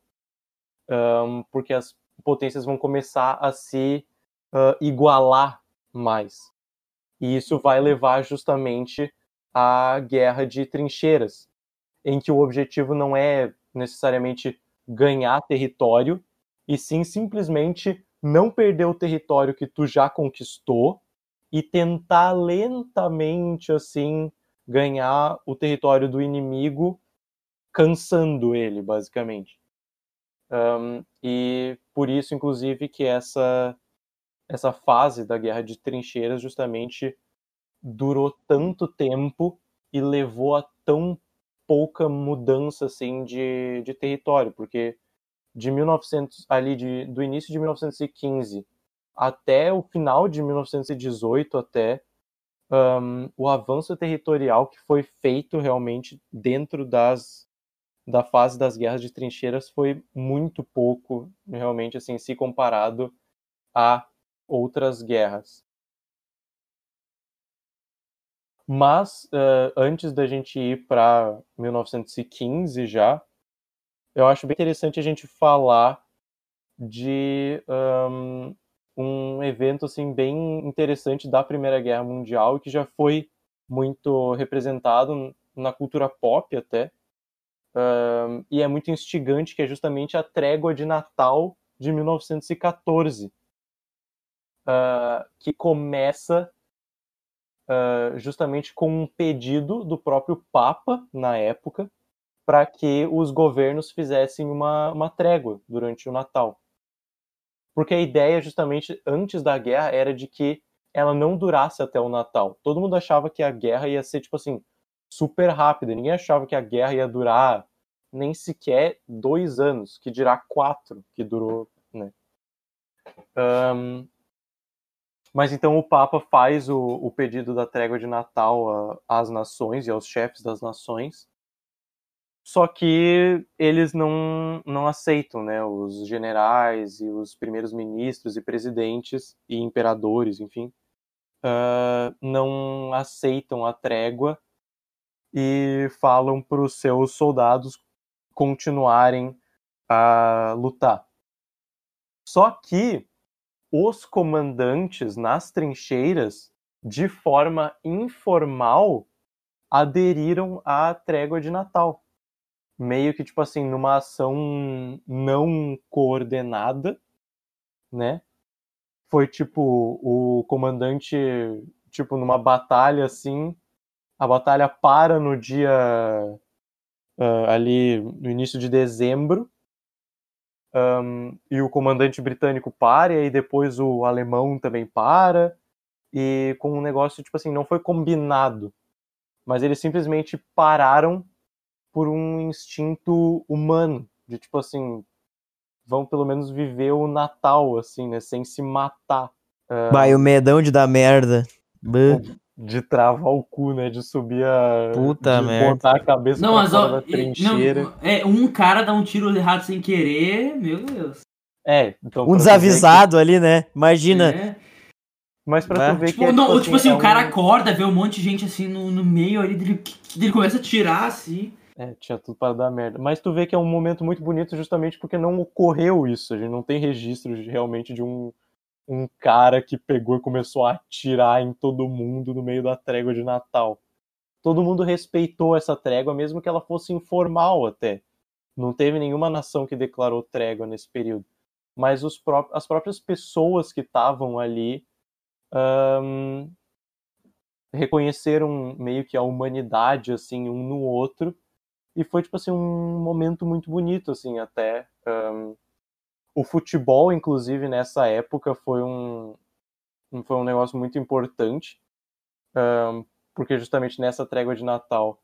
um, porque as potências vão começar a se uh, igualar mais. E isso vai levar justamente à guerra de trincheiras, em que o objetivo não é necessariamente ganhar território, e sim simplesmente não perder o território que tu já conquistou e tentar lentamente assim ganhar o território do inimigo, cansando ele, basicamente. Um, e por isso, inclusive, que essa essa fase da guerra de trincheiras justamente durou tanto tempo e levou a tão pouca mudança assim de, de território, porque de 1900 ali de, do início de 1915 até o final de 1918 até um, o avanço territorial que foi feito realmente dentro das da fase das guerras de trincheiras foi muito pouco realmente assim se comparado a outras guerras mas uh, antes da gente ir para 1915 já eu acho bem interessante a gente falar de um, um evento assim bem interessante da Primeira Guerra Mundial que já foi muito representado na cultura pop até um, e é muito instigante que é justamente a trégua de Natal de 1914 uh, que começa uh, justamente com um pedido do próprio Papa na época para que os governos fizessem uma, uma trégua durante o Natal. Porque a ideia, justamente antes da guerra, era de que ela não durasse até o Natal. Todo mundo achava que a guerra ia ser, tipo assim, super rápida. Ninguém achava que a guerra ia durar nem sequer dois anos, que dirá quatro que durou, né? Um, mas então o Papa faz o, o pedido da trégua de Natal às nações e aos chefes das nações só que eles não, não aceitam, né? Os generais e os primeiros ministros e presidentes e imperadores, enfim, uh, não aceitam a trégua e falam para os seus soldados continuarem a lutar. Só que os comandantes nas trincheiras, de forma informal, aderiram à trégua de Natal meio que, tipo assim, numa ação não coordenada, né? Foi tipo o comandante, tipo, numa batalha assim, a batalha para no dia uh, ali no início de dezembro. Um, e o comandante britânico para, e depois o alemão também para, e com um negócio, tipo assim, não foi combinado, mas eles simplesmente pararam por um instinto humano, de tipo assim, vão pelo menos viver o Natal, assim, né, sem se matar. Vai, o medão de dar merda. De travar o cu, né, de subir a... Puta de merda. botar a cabeça não, pra mas, fora ó, da trincheira. Não, é, um cara dá um tiro errado sem querer, meu Deus. É, então... Um desavisado que... ali, né, imagina... É. Mas pra tu ver tipo, que é, não, tipo, tipo assim, é o cara um... acorda, vê um monte de gente assim no, no meio ali, dele, dele começa a tirar assim. É, tinha tudo para dar merda. Mas tu vê que é um momento muito bonito justamente porque não ocorreu isso. A gente não tem registro de, realmente de um, um cara que pegou e começou a atirar em todo mundo no meio da trégua de Natal. Todo mundo respeitou essa trégua, mesmo que ela fosse informal até. Não teve nenhuma nação que declarou trégua nesse período. Mas os pró as próprias pessoas que estavam ali um, reconheceram meio que a humanidade assim um no outro e foi, tipo assim, um momento muito bonito, assim, até. Um, o futebol, inclusive, nessa época, foi um, foi um negócio muito importante, um, porque justamente nessa trégua de Natal,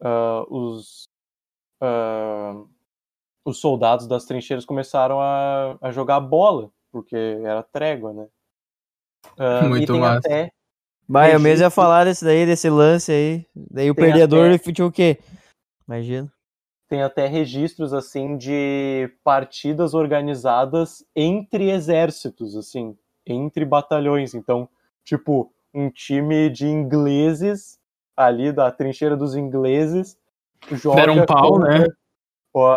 uh, os, uh, os soldados das trincheiras começaram a, a jogar bola, porque era trégua, né? Uh, muito e tem massa. até. Vai, eu mesmo ia falar desse daí, desse lance aí. Daí o perdedor até... tinha o quê? Imagina. Tem até registros assim de partidas organizadas entre exércitos, assim. entre batalhões. Então, tipo, um time de ingleses ali da trincheira dos ingleses joga Deram um pau, né?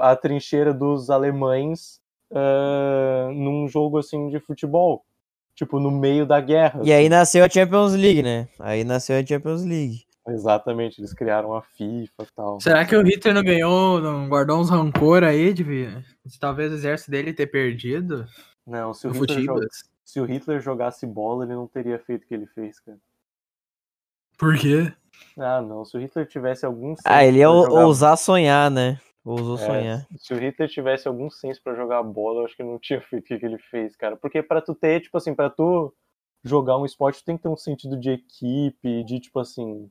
a trincheira dos alemães uh, num jogo assim de futebol. Tipo, no meio da guerra. E assim. aí nasceu a Champions League, né? Aí nasceu a Champions League. Exatamente, eles criaram a FIFA e tal. Será que o Hitler não ganhou, não guardou uns rancor aí de, de talvez o exército dele ter perdido? Não, se o, Hitler joga, se o Hitler jogasse bola, ele não teria feito o que ele fez, cara. Por quê? Ah, não. Se o Hitler tivesse algum. Ah, ele ia jogar... ousar sonhar, né? Ousou é, sonhar. Se o Hitler tivesse algum senso para jogar bola, eu acho que não tinha feito o que, que ele fez, cara. Porque para tu ter, tipo assim, para tu jogar um esporte, tu tem que ter um sentido de equipe, de, tipo assim,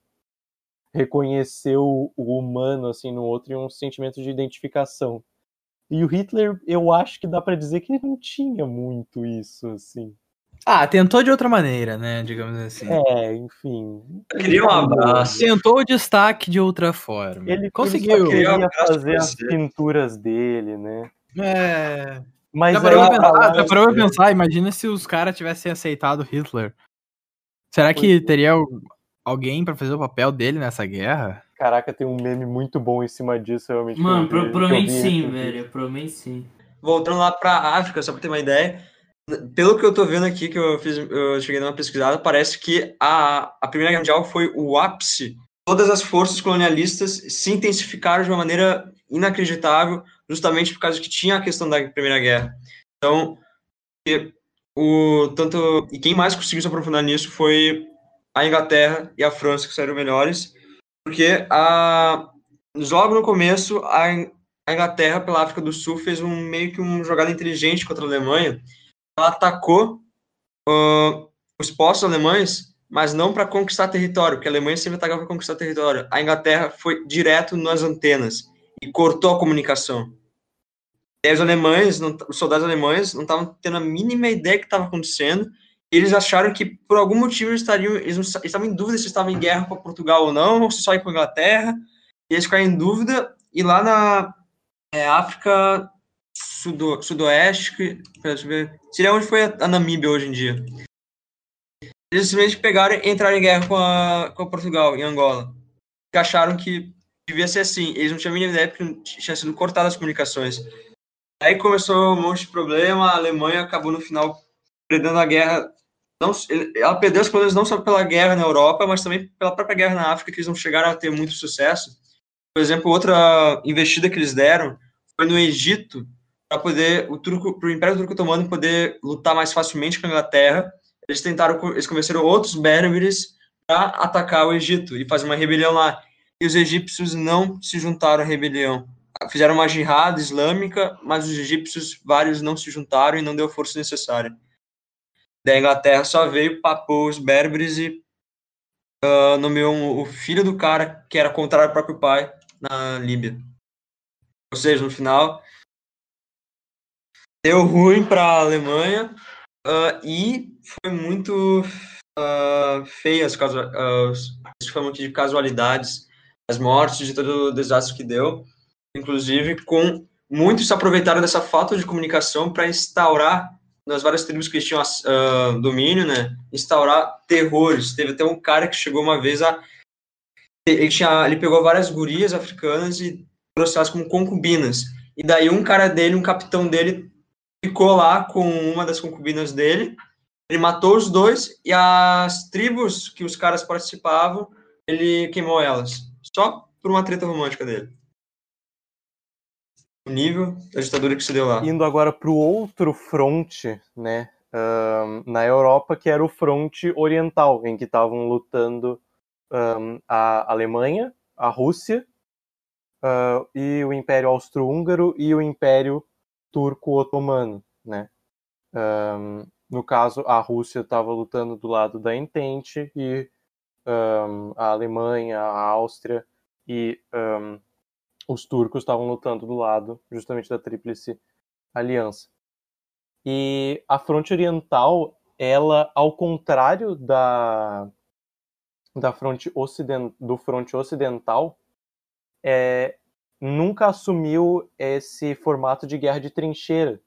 reconhecer o, o, humano assim no outro e um sentimento de identificação. E o Hitler, eu acho que dá para dizer que ele não tinha muito isso assim. Ah, tentou de outra maneira, né? Digamos assim. É, enfim. Eu queria um abraço. Tentou o destaque de outra forma. Ele conseguiu. Ele queria fazer as pinturas dele, né? É. Mas já parou, aí, pensar, já parou pra pensar, imagina se os caras tivessem aceitado Hitler. Será que teria alguém para fazer o papel dele nessa guerra? Caraca, tem um meme muito bom em cima disso, realmente. Mano, pro, provavelmente sim, velho. Provavelmente sim. Voltando lá pra África, só pra ter uma ideia. Pelo que eu tô vendo aqui, que eu fiz, eu cheguei numa pesquisada, parece que a, a Primeira Guerra Mundial foi o ápice. Todas as forças colonialistas se intensificaram de uma maneira inacreditável, justamente por causa que tinha a questão da Primeira Guerra. Então, o tanto e quem mais conseguiu se aprofundar nisso foi a Inglaterra e a França, que saíram melhores, porque a, logo no começo, a, Inglaterra, pela África do Sul, fez um meio que uma jogada inteligente contra a Alemanha. Ela atacou uh, os postos alemães, mas não para conquistar território, porque a Alemanha sempre atacava para conquistar território. A Inglaterra foi direto nas antenas e cortou a comunicação. E os alemães, não, os soldados alemães, não estavam tendo a mínima ideia que estava acontecendo eles acharam que por algum motivo eles estariam eles, estavam em dúvida se estavam em guerra com Portugal ou não, ou se só com a Inglaterra. Eles ficaram em dúvida e lá na é, África sudo, sudoeste, ver, seria onde foi a, a, Namíbia hoje em dia. Eles simplesmente pegaram e entraram em guerra com a, com Portugal, em Angola. Que acharam que devia ser assim. Eles não tinham a mínima ideia porque tinha sido cortadas as comunicações. Aí começou um monte de problema, a Alemanha acabou no final perdendo a guerra não, ela perdeu as colônias não só pela guerra na Europa, mas também pela própria guerra na África, que eles não chegaram a ter muito sucesso. Por exemplo, outra investida que eles deram foi no Egito, para poder o turco, para o Império Turco Otomano poder lutar mais facilmente com a Inglaterra. Eles tentaram, eles convenceram outros berberes para atacar o Egito e fazer uma rebelião lá. E os egípcios não se juntaram à rebelião. Fizeram uma jihad islâmica, mas os egípcios vários não se juntaram e não deu a força necessária da Inglaterra só veio, papou os berberes e uh, nomeou um, o filho do cara, que era contrário ao próprio pai, na Líbia. Ou seja, no final, deu ruim para a Alemanha uh, e foi muito uh, feio as uh, falamos aqui de casualidades, as mortes, de todo o desastre que deu, inclusive com muitos se aproveitaram dessa falta de comunicação para instaurar nas várias tribos que tinham uh, domínio, né, instaurar terrores. Teve até um cara que chegou uma vez a ele, tinha, ele pegou várias gurias africanas e trouxe elas como concubinas. E daí um cara dele, um capitão dele, ficou lá com uma das concubinas dele. Ele matou os dois e as tribos que os caras participavam, ele queimou elas. Só por uma treta romântica dele nível da ditadura que se deu lá. Indo agora para o outro fronte, né, um, na Europa, que era o fronte oriental, em que estavam lutando um, a Alemanha, a Rússia uh, e o Império Austro-Húngaro e o Império Turco-Otomano, né. Um, no caso, a Rússia estava lutando do lado da Entente e a Alemanha, a Áustria e os turcos estavam lutando do lado justamente da Tríplice Aliança. E a fronte oriental, ela, ao contrário da, da fronte ocident, do fronte ocidental, é, nunca assumiu esse formato de guerra de trincheira.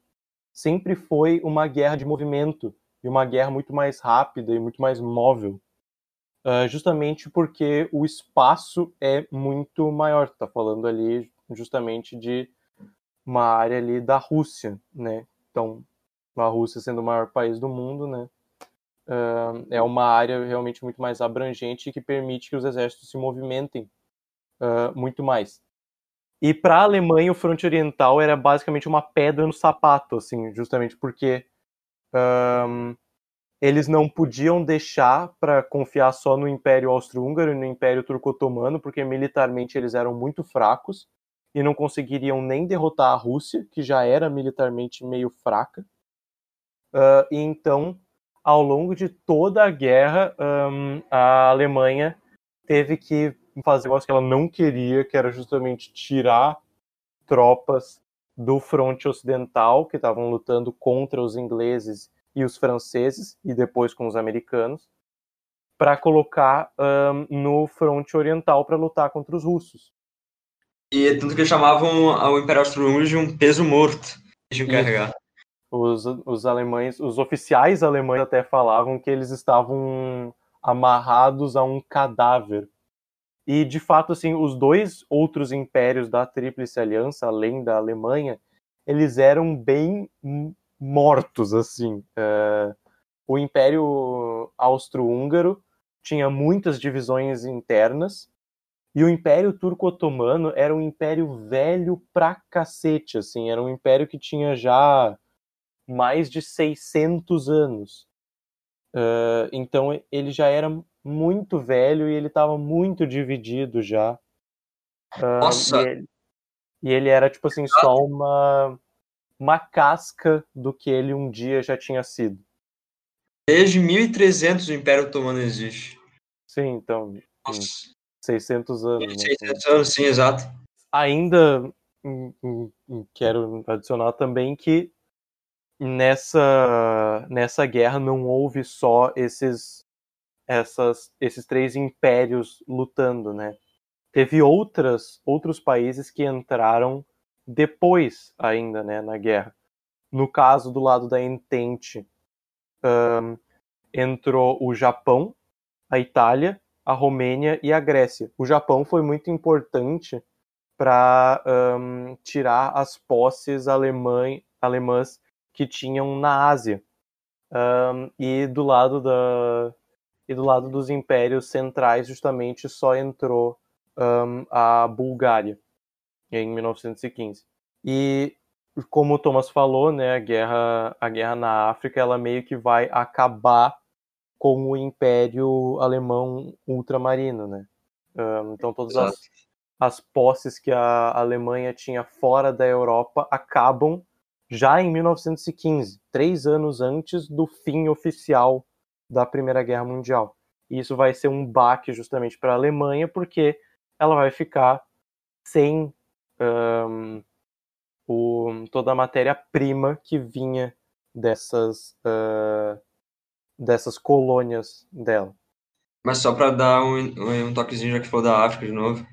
Sempre foi uma guerra de movimento, e uma guerra muito mais rápida e muito mais móvel. Uh, justamente porque o espaço é muito maior. Tá falando ali justamente de uma área ali da Rússia, né? Então, a Rússia sendo o maior país do mundo, né? Uh, é uma área realmente muito mais abrangente que permite que os exércitos se movimentem uh, muito mais. E para a Alemanha, o fronte oriental era basicamente uma pedra no sapato, assim, justamente porque eles não podiam deixar para confiar só no Império Austro-Húngaro e no Império Turco-Otomano, porque militarmente eles eram muito fracos e não conseguiriam nem derrotar a Rússia, que já era militarmente meio fraca. Uh, e então, ao longo de toda a guerra, um, a Alemanha teve que fazer um negócio que ela não queria, que era justamente tirar tropas do fronte ocidental, que estavam lutando contra os ingleses e os franceses, e depois com os americanos, para colocar um, no fronte oriental para lutar contra os russos. E é tanto que chamavam o Império Austro-Húngaro de um peso morto de carregar. Os, os alemães, os oficiais alemães até falavam que eles estavam amarrados a um cadáver e, de fato, assim, os dois outros impérios da Tríplice Aliança, além da Alemanha, eles eram bem mortos, assim. É, o Império Austro-Húngaro tinha muitas divisões internas, e o Império Turco-Otomano era um império velho pra cacete, assim. Era um império que tinha já mais de 600 anos. Uh, então ele já era muito velho e ele estava muito dividido já. Uh, Nossa! E ele, e ele, era, tipo assim, só uma, uma casca do que ele um dia já tinha sido. Desde 1300 o Império Otomano existe. Sim, então. Nossa. 600 anos. 600 né? anos, sim, exato. Ainda quero adicionar também que nessa, nessa guerra não houve só esses essas, esses três impérios lutando, né? Teve outras, outros países que entraram depois ainda, né, na guerra. No caso do lado da Entente, um, entrou o Japão, a Itália, a Romênia e a Grécia. O Japão foi muito importante para um, tirar as posses alemã, alemãs que tinham na Ásia. Um, e do lado da, e do lado dos impérios centrais justamente só entrou um, a Bulgária em 1915. E como o Thomas falou, né, a guerra, a guerra na África, ela meio que vai acabar com o Império Alemão ultramarino, né? Então todas as, as posses que a Alemanha tinha fora da Europa acabam já em 1915, três anos antes do fim oficial da Primeira Guerra Mundial. E isso vai ser um baque justamente para a Alemanha, porque ela vai ficar sem um, o, toda a matéria-prima que vinha dessas, uh, dessas colônias dela. Mas só para dar um, um toquezinho, já que falou da África de novo,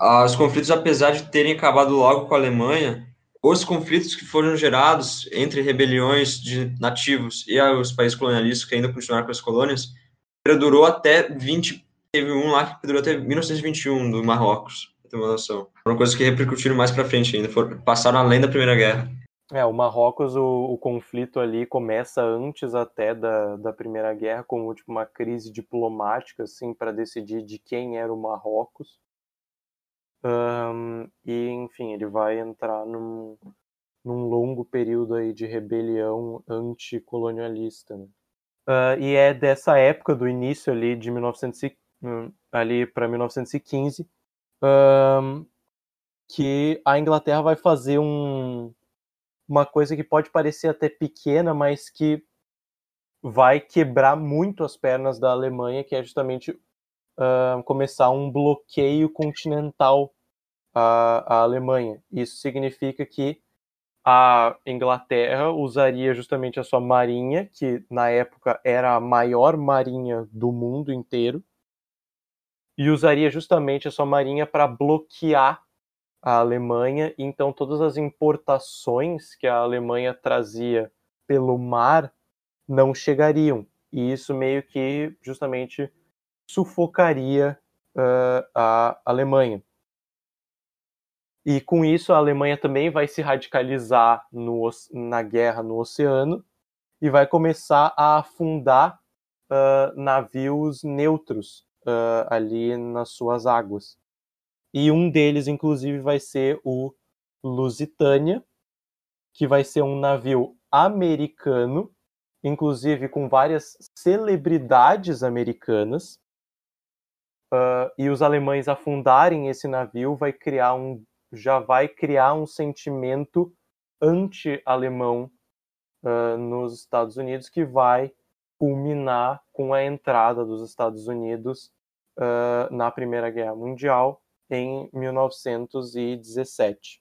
os conflitos, apesar de terem acabado logo com a Alemanha, os conflitos que foram gerados entre rebeliões de nativos e os países colonialistas que ainda continuaram com as colônias, perdurou até 20. Teve um lá que perdurou até 1921 do Marrocos, ter uma noção. Foram coisas que repercutiram mais para frente ainda, foram, passaram além da Primeira Guerra. É, o Marrocos, o, o, conflito ali começa antes até da, da Primeira Guerra, como tipo, uma crise diplomática, assim, para decidir de quem era o Marrocos. Um, e, enfim, ele vai entrar num, num longo período aí de rebelião anticolonialista. Né? Uh, e é dessa época, do início ali de 1900, hum, ali para 1915, um, que a Inglaterra vai fazer um, uma coisa que pode parecer até pequena, mas que vai quebrar muito as pernas da Alemanha, que é justamente uh, começar um bloqueio continental à, à Alemanha. Isso significa que a Inglaterra usaria justamente a sua marinha, que na época era a maior marinha do mundo inteiro, e usaria justamente a sua marinha para bloquear a Alemanha. Então, todas as importações que a Alemanha trazia pelo mar não chegariam. E isso meio que justamente sufocaria uh, a Alemanha. E com isso a Alemanha também vai se radicalizar no, na guerra no oceano e vai começar a afundar uh, navios neutros uh, ali nas suas águas. E um deles, inclusive, vai ser o Lusitânia, que vai ser um navio americano, inclusive com várias celebridades americanas. Uh, e os alemães afundarem esse navio vai criar um já vai criar um sentimento anti-alemão uh, nos Estados Unidos que vai culminar com a entrada dos Estados Unidos uh, na Primeira Guerra Mundial em 1917.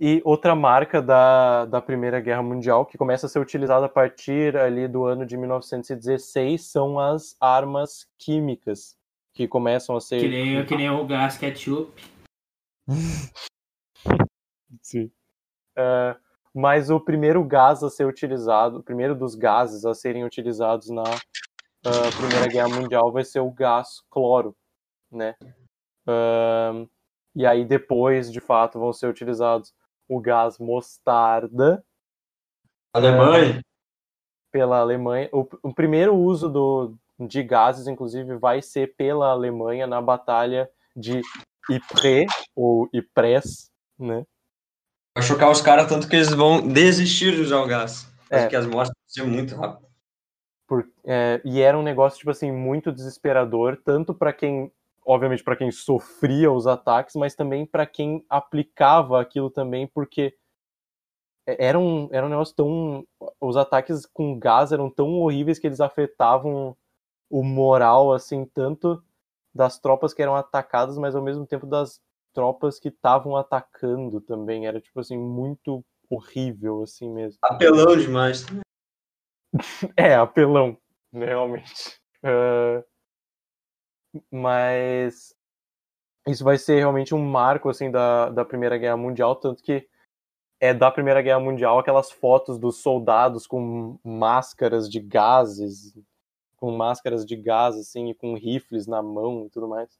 E outra marca da, da Primeira Guerra Mundial, que começa a ser utilizada a partir ali do ano de 1916, são as armas químicas, que começam a ser... Que nem, que nem o gás ketchup. [LAUGHS] Sim. Uh, mas o primeiro gás a ser utilizado, o primeiro dos gases a serem utilizados na uh, Primeira Guerra Mundial vai ser o gás cloro, né? Uh, e aí depois, de fato, vão ser utilizados o gás mostarda. Alemanha? Pela Alemanha. O, o primeiro uso do, de gases, inclusive, vai ser pela Alemanha na Batalha de Ypres, ou Ypres, né? Vai chocar os caras tanto que eles vão desistir de usar o gás. É. Porque as mortes vão ser muito rápido. Por, é, e era um negócio, tipo assim, muito desesperador, tanto para quem, obviamente, para quem sofria os ataques, mas também para quem aplicava aquilo também, porque era um, era um negócio tão. Os ataques com gás eram tão horríveis que eles afetavam o moral, assim, tanto das tropas que eram atacadas, mas ao mesmo tempo das tropas que estavam atacando também. Era, tipo assim, muito horrível, assim mesmo. Apelão demais. [LAUGHS] é, apelão, realmente. Uh, mas isso vai ser realmente um marco, assim, da, da Primeira Guerra Mundial, tanto que é da Primeira Guerra Mundial aquelas fotos dos soldados com máscaras de gases, com máscaras de gás, assim, e com rifles na mão e tudo mais.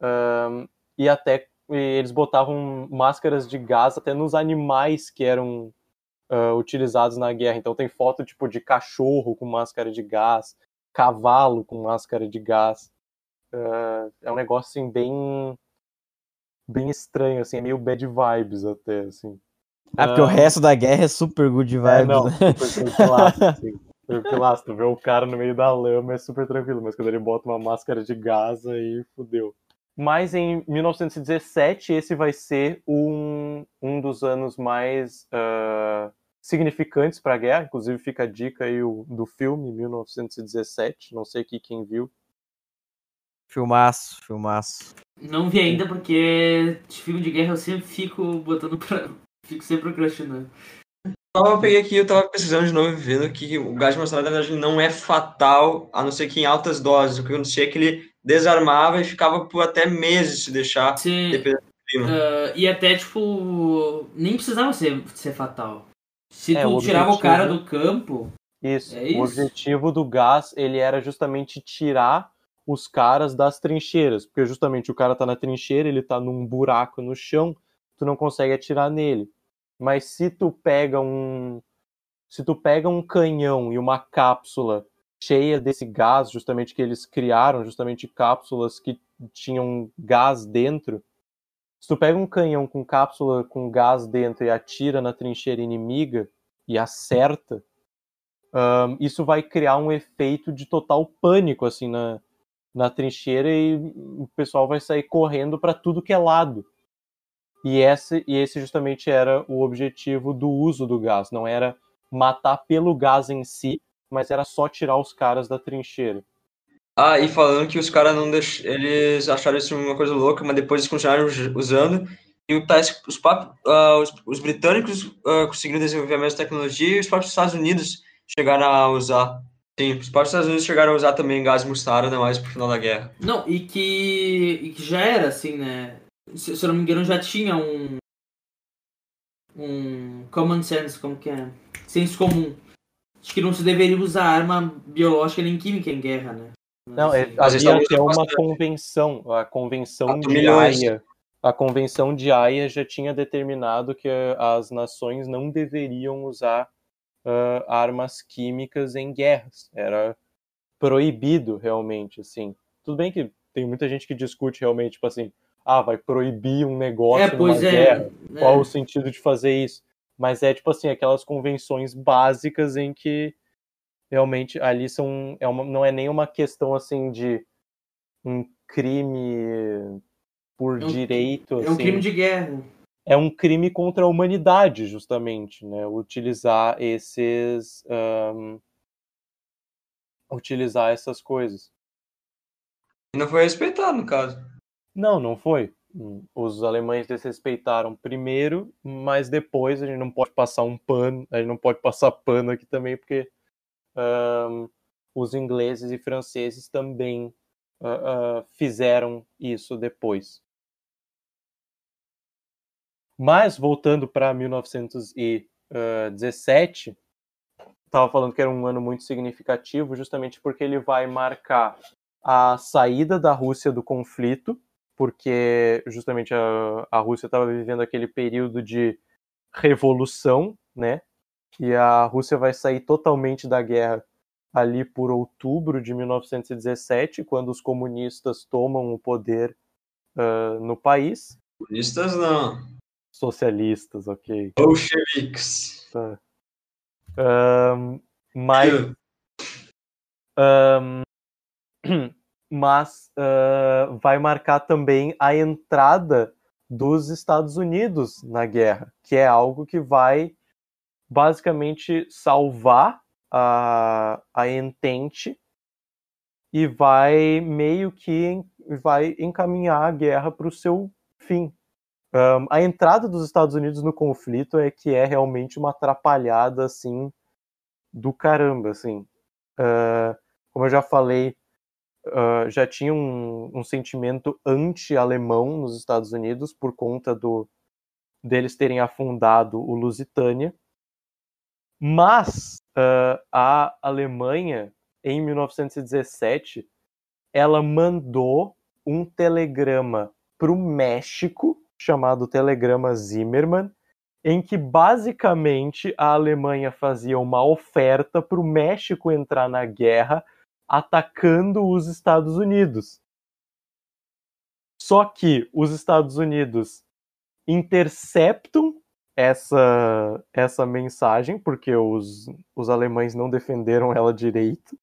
Um, e até e eles botavam máscaras de gás até nos animais que eram uh, utilizados na guerra. Então tem foto tipo de cachorro com máscara de gás, cavalo com máscara de gás. Uh, é um negócio assim bem bem estranho, assim, é meio bad vibes até, assim. Ah, porque uh, o resto da guerra é super good é, vibes. É, não, né? [LAUGHS] super tranquilaço, assim. Vê o cara no meio da lama é super tranquilo, mas quando ele bota uma máscara de gás aí fudeu. Mas em 1917, esse vai ser um, um dos anos mais uh, significantes para a guerra. Inclusive, fica a dica aí o, do filme, 1917. Não sei aqui quem viu. Filmaço, filmaço. Não vi ainda porque de filme de guerra eu sempre fico botando pra. Fico sempre procrastinando. Eu peguei aqui, eu tava pesquisando de novo vendo que o gás de mostarda, na verdade, não é fatal, a não ser que em altas doses. O que acontecia é que ele desarmava e ficava por até meses se deixar, Sim. dependendo do clima. Uh, e até, tipo, nem precisava ser, ser fatal. Se é, tu tirava o cara do campo... Isso, é isso, o objetivo do gás, ele era justamente tirar os caras das trincheiras, porque justamente o cara tá na trincheira, ele tá num buraco no chão, tu não consegue atirar nele. Mas se tu pega um se tu pega um canhão e uma cápsula cheia desse gás, justamente que eles criaram, justamente cápsulas que tinham gás dentro. Se tu pega um canhão com cápsula com gás dentro e atira na trincheira inimiga e acerta, um, isso vai criar um efeito de total pânico assim na, na trincheira e o pessoal vai sair correndo para tudo que é lado. E esse, e esse justamente era o objetivo do uso do gás, não era matar pelo gás em si, mas era só tirar os caras da trincheira. Ah, e falando que os caras não deix... eles acharam isso uma coisa louca, mas depois eles continuaram usando. E o, os, uh, os, os, britânicos uh, conseguiram desenvolver a mesma tecnologia e os próprios Estados Unidos chegaram a usar. Sim, os próprios Estados Unidos chegaram a usar também gás mostarda mais pro final da guerra. Não, e que, e que já era assim, né? Se, se eu não me engano, já tinha um. Um common sense, como que é? Senso comum Acho que não se deveria usar arma biológica nem química em guerra, né? Não, é, havia até uma convenção, a convenção de Haia. A convenção de Haia já tinha determinado que as nações não deveriam usar uh, armas químicas em guerras. Era proibido realmente, assim. Tudo bem que tem muita gente que discute realmente, tipo assim, ah, vai proibir um negócio é, numa é, guerra. É. Qual o sentido de fazer isso? Mas é tipo assim, aquelas convenções básicas em que realmente ali são é uma, não é nem uma questão assim de um crime por é um, direito. É um assim. crime de guerra. É um crime contra a humanidade, justamente, né? Utilizar esses. Um, utilizar essas coisas. E não foi respeitado, no caso. Não, não foi. Os alemães desrespeitaram primeiro, mas depois a gente não pode passar um pano, a gente não pode passar pano aqui também, porque um, os ingleses e franceses também uh, uh, fizeram isso depois. Mas, voltando para 1917, estava falando que era um ano muito significativo, justamente porque ele vai marcar a saída da Rússia do conflito, porque justamente a, a Rússia estava vivendo aquele período de revolução, né? E a Rússia vai sair totalmente da guerra ali por outubro de 1917, quando os comunistas tomam o poder uh, no país. Comunistas não. Socialistas, ok. Bolcheviques. Tá. Um, mas. Um, [CLEARS THROAT] mas uh, vai marcar também a entrada dos Estados Unidos na guerra, que é algo que vai basicamente salvar a, a Entente e vai meio que vai encaminhar a guerra para o seu fim. Um, a entrada dos Estados Unidos no conflito é que é realmente uma atrapalhada assim do caramba, assim. Uh, como eu já falei, uh, já tinha um, um sentimento anti-alemão nos Estados Unidos por conta do deles terem afundado o Lusitânia, mas uh, a Alemanha em 1917 ela mandou um telegrama para o México chamado Telegrama Zimmermann, em que basicamente a Alemanha fazia uma oferta para o México entrar na guerra atacando os Estados Unidos. Só que os Estados Unidos interceptam essa, essa mensagem, porque os, os alemães não defenderam ela direito.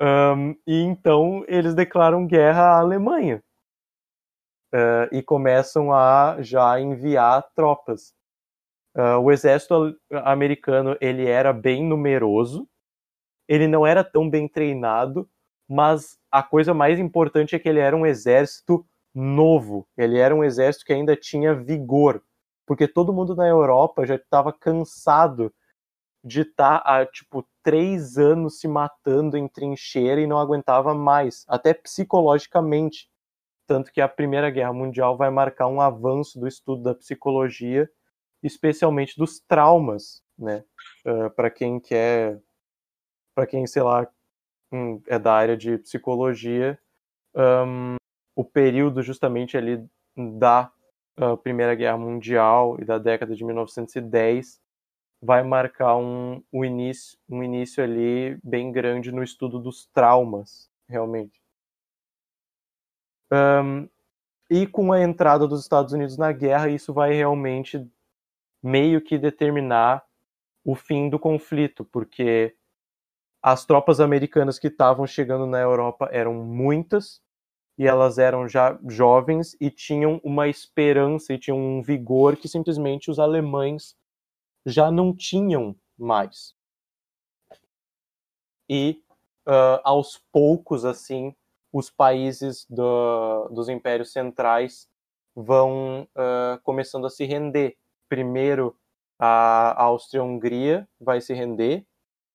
Um, e então eles declaram guerra à Alemanha uh, e começam a já enviar tropas. Uh, o exército americano ele era bem numeroso, ele não era tão bem treinado, mas a coisa mais importante é que ele era um exército novo, ele era um exército que ainda tinha vigor, porque todo mundo na Europa já estava cansado de estar tá há tipo três anos se matando em trincheira e não aguentava mais, até psicologicamente tanto que a Primeira Guerra Mundial vai marcar um avanço do estudo da psicologia, especialmente dos traumas, né? Uh, para quem quer, para quem sei lá hum, é da área de psicologia, um, o período justamente ali da uh, Primeira Guerra Mundial e da década de 1910 vai marcar um, um início, um início ali bem grande no estudo dos traumas, realmente. Um, e com a entrada dos Estados Unidos na guerra, isso vai realmente meio que determinar o fim do conflito, porque as tropas americanas que estavam chegando na Europa eram muitas e elas eram já jovens e tinham uma esperança e tinham um vigor que simplesmente os alemães já não tinham mais. E uh, aos poucos, assim, os países do, dos impérios centrais vão uh, começando a se render. Primeiro, a Áustria-Hungria vai se render,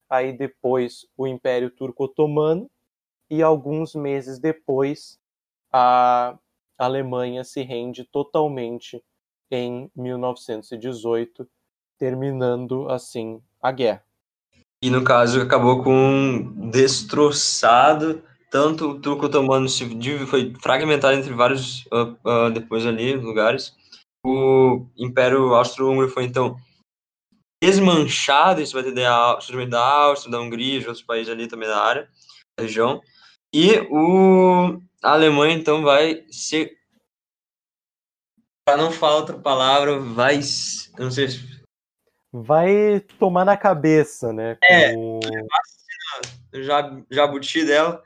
aí depois o Império Turco-Otomano, e alguns meses depois a Alemanha se rende totalmente em 1918, terminando assim a guerra. E no caso acabou com destroçado, tanto o Turco Otomano se foi fragmentado entre vários uh, uh, depois ali lugares. O Império Austro-Húngaro foi então desmanchado, isso vai ter da, da Áustria, da Hungria, de outros países ali também da área, da região. E o, a Alemanha então vai ser para não falar outra palavra, vai, não sei se vai tomar na cabeça, né? É, já jabuti dela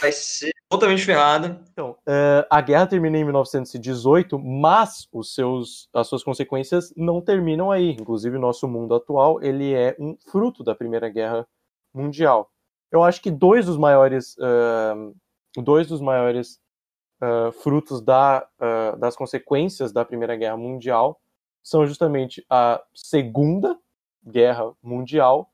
vai ser totalmente ferrada. Então, uh, a guerra termina em 1918, mas os seus, as suas consequências não terminam aí. Inclusive, o nosso mundo atual ele é um fruto da Primeira Guerra Mundial. Eu acho que dois dos maiores, uh, dois dos maiores uh, frutos da, das consequências da Primeira Guerra Mundial são justamente a Segunda Guerra Mundial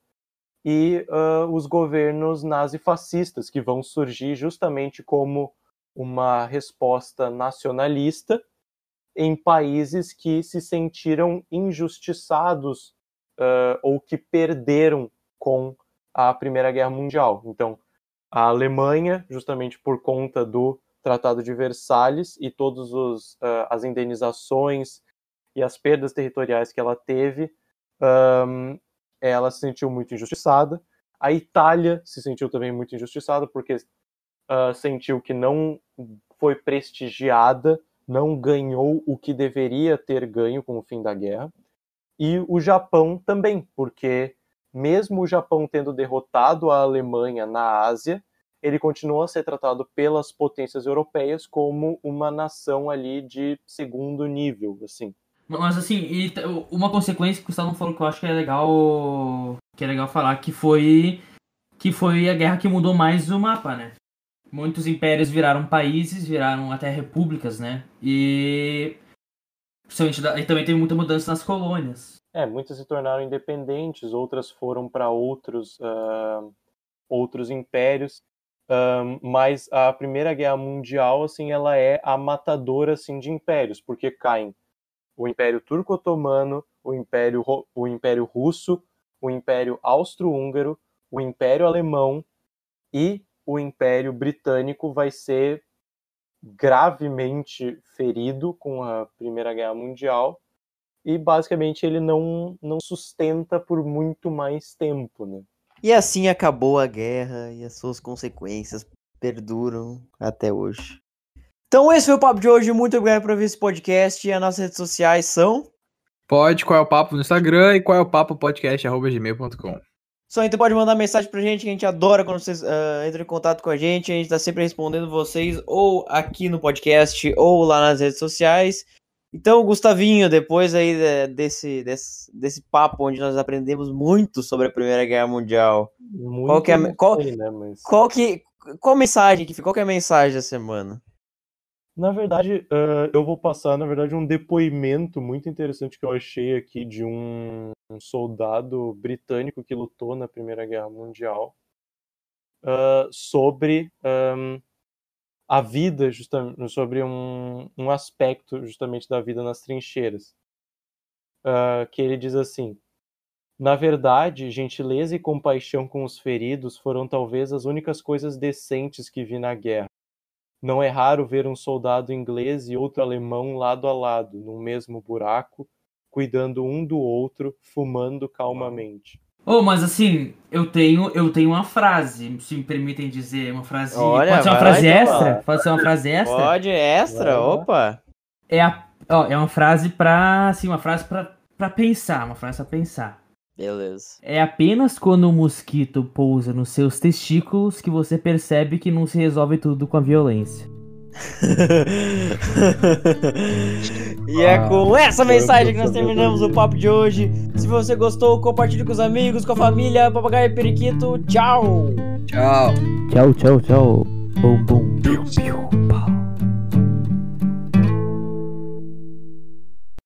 e uh, os governos nazifascistas, que vão surgir justamente como uma resposta nacionalista em países que se sentiram injustiçados uh, ou que perderam com a Primeira Guerra Mundial. Então, a Alemanha, justamente por conta do Tratado de Versalhes e todas uh, as indenizações e as perdas territoriais que ela teve, um, ela se sentiu muito injustiçada. A Itália se sentiu também muito injustiçada porque uh, sentiu que não foi prestigiada, não ganhou o que deveria ter ganho com o fim da guerra. E o Japão também, porque mesmo o Japão tendo derrotado a Alemanha na Ásia, ele continua a ser tratado pelas potências europeias como uma nação ali de segundo nível, assim. Mas assim, e uma consequência que o Gustavo falou que eu acho que é legal. Que é legal falar, que foi. Que foi a guerra que mudou mais o mapa, né? Muitos impérios viraram países, viraram até repúblicas, né? E. E também teve muita mudança nas colônias. É, muitas se tornaram independentes, outras foram para outros, uh, outros impérios. Uh, mas a Primeira Guerra Mundial, assim, ela é a matadora, assim, de impérios, porque caem o Império Turco-Otomano, o Império, o Império Russo, o Império Austro-Húngaro, o Império Alemão e o Império Britânico vai ser gravemente ferido com a Primeira Guerra Mundial e basicamente ele não, não sustenta por muito mais tempo, né? E assim acabou a guerra e as suas consequências perduram até hoje. Então esse foi o papo de hoje. Muito obrigado por ver esse podcast. E as nossas redes sociais são. Pode, qual é o papo no Instagram e qual é o papo podcast.gmail.com. Só então pode mandar mensagem pra gente, que a gente adora quando vocês uh, entram em contato com a gente. A gente tá sempre respondendo vocês, ou aqui no podcast, ou lá nas redes sociais. Então, Gustavinho, depois aí desse, desse, desse papo onde nós aprendemos muito sobre a Primeira Guerra Mundial. Muito qual que é, qual, sei, né, mas... qual que qual mensagem que qual que é a mensagem da semana? Na verdade, uh, eu vou passar, na verdade, um depoimento muito interessante que eu achei aqui de um, um soldado britânico que lutou na Primeira Guerra Mundial uh, sobre um, a vida, justamente, sobre um, um aspecto justamente da vida nas trincheiras. Uh, que ele diz assim: Na verdade, gentileza e compaixão com os feridos foram talvez as únicas coisas decentes que vi na guerra. Não é raro ver um soldado inglês e outro alemão lado a lado, no mesmo buraco, cuidando um do outro, fumando calmamente. Oh, mas assim, eu tenho, eu tenho uma frase, se me permitem dizer, uma frase. Olha, pode ser uma frase extra? Pode ser uma frase extra? Pode, extra, opa. É, a, ó, é uma frase pra. Assim, uma frase pra, pra pensar, uma frase pra pensar. Beleza. É apenas quando o mosquito pousa nos seus testículos que você percebe que não se resolve tudo com a violência. [LAUGHS] e é com essa mensagem que nós terminamos o papo de hoje. Se você gostou, compartilhe com os amigos, com a família, papagaio e periquito. Tchau! Tchau! Tchau, tchau, tchau. Bum, bum. Piu, piu.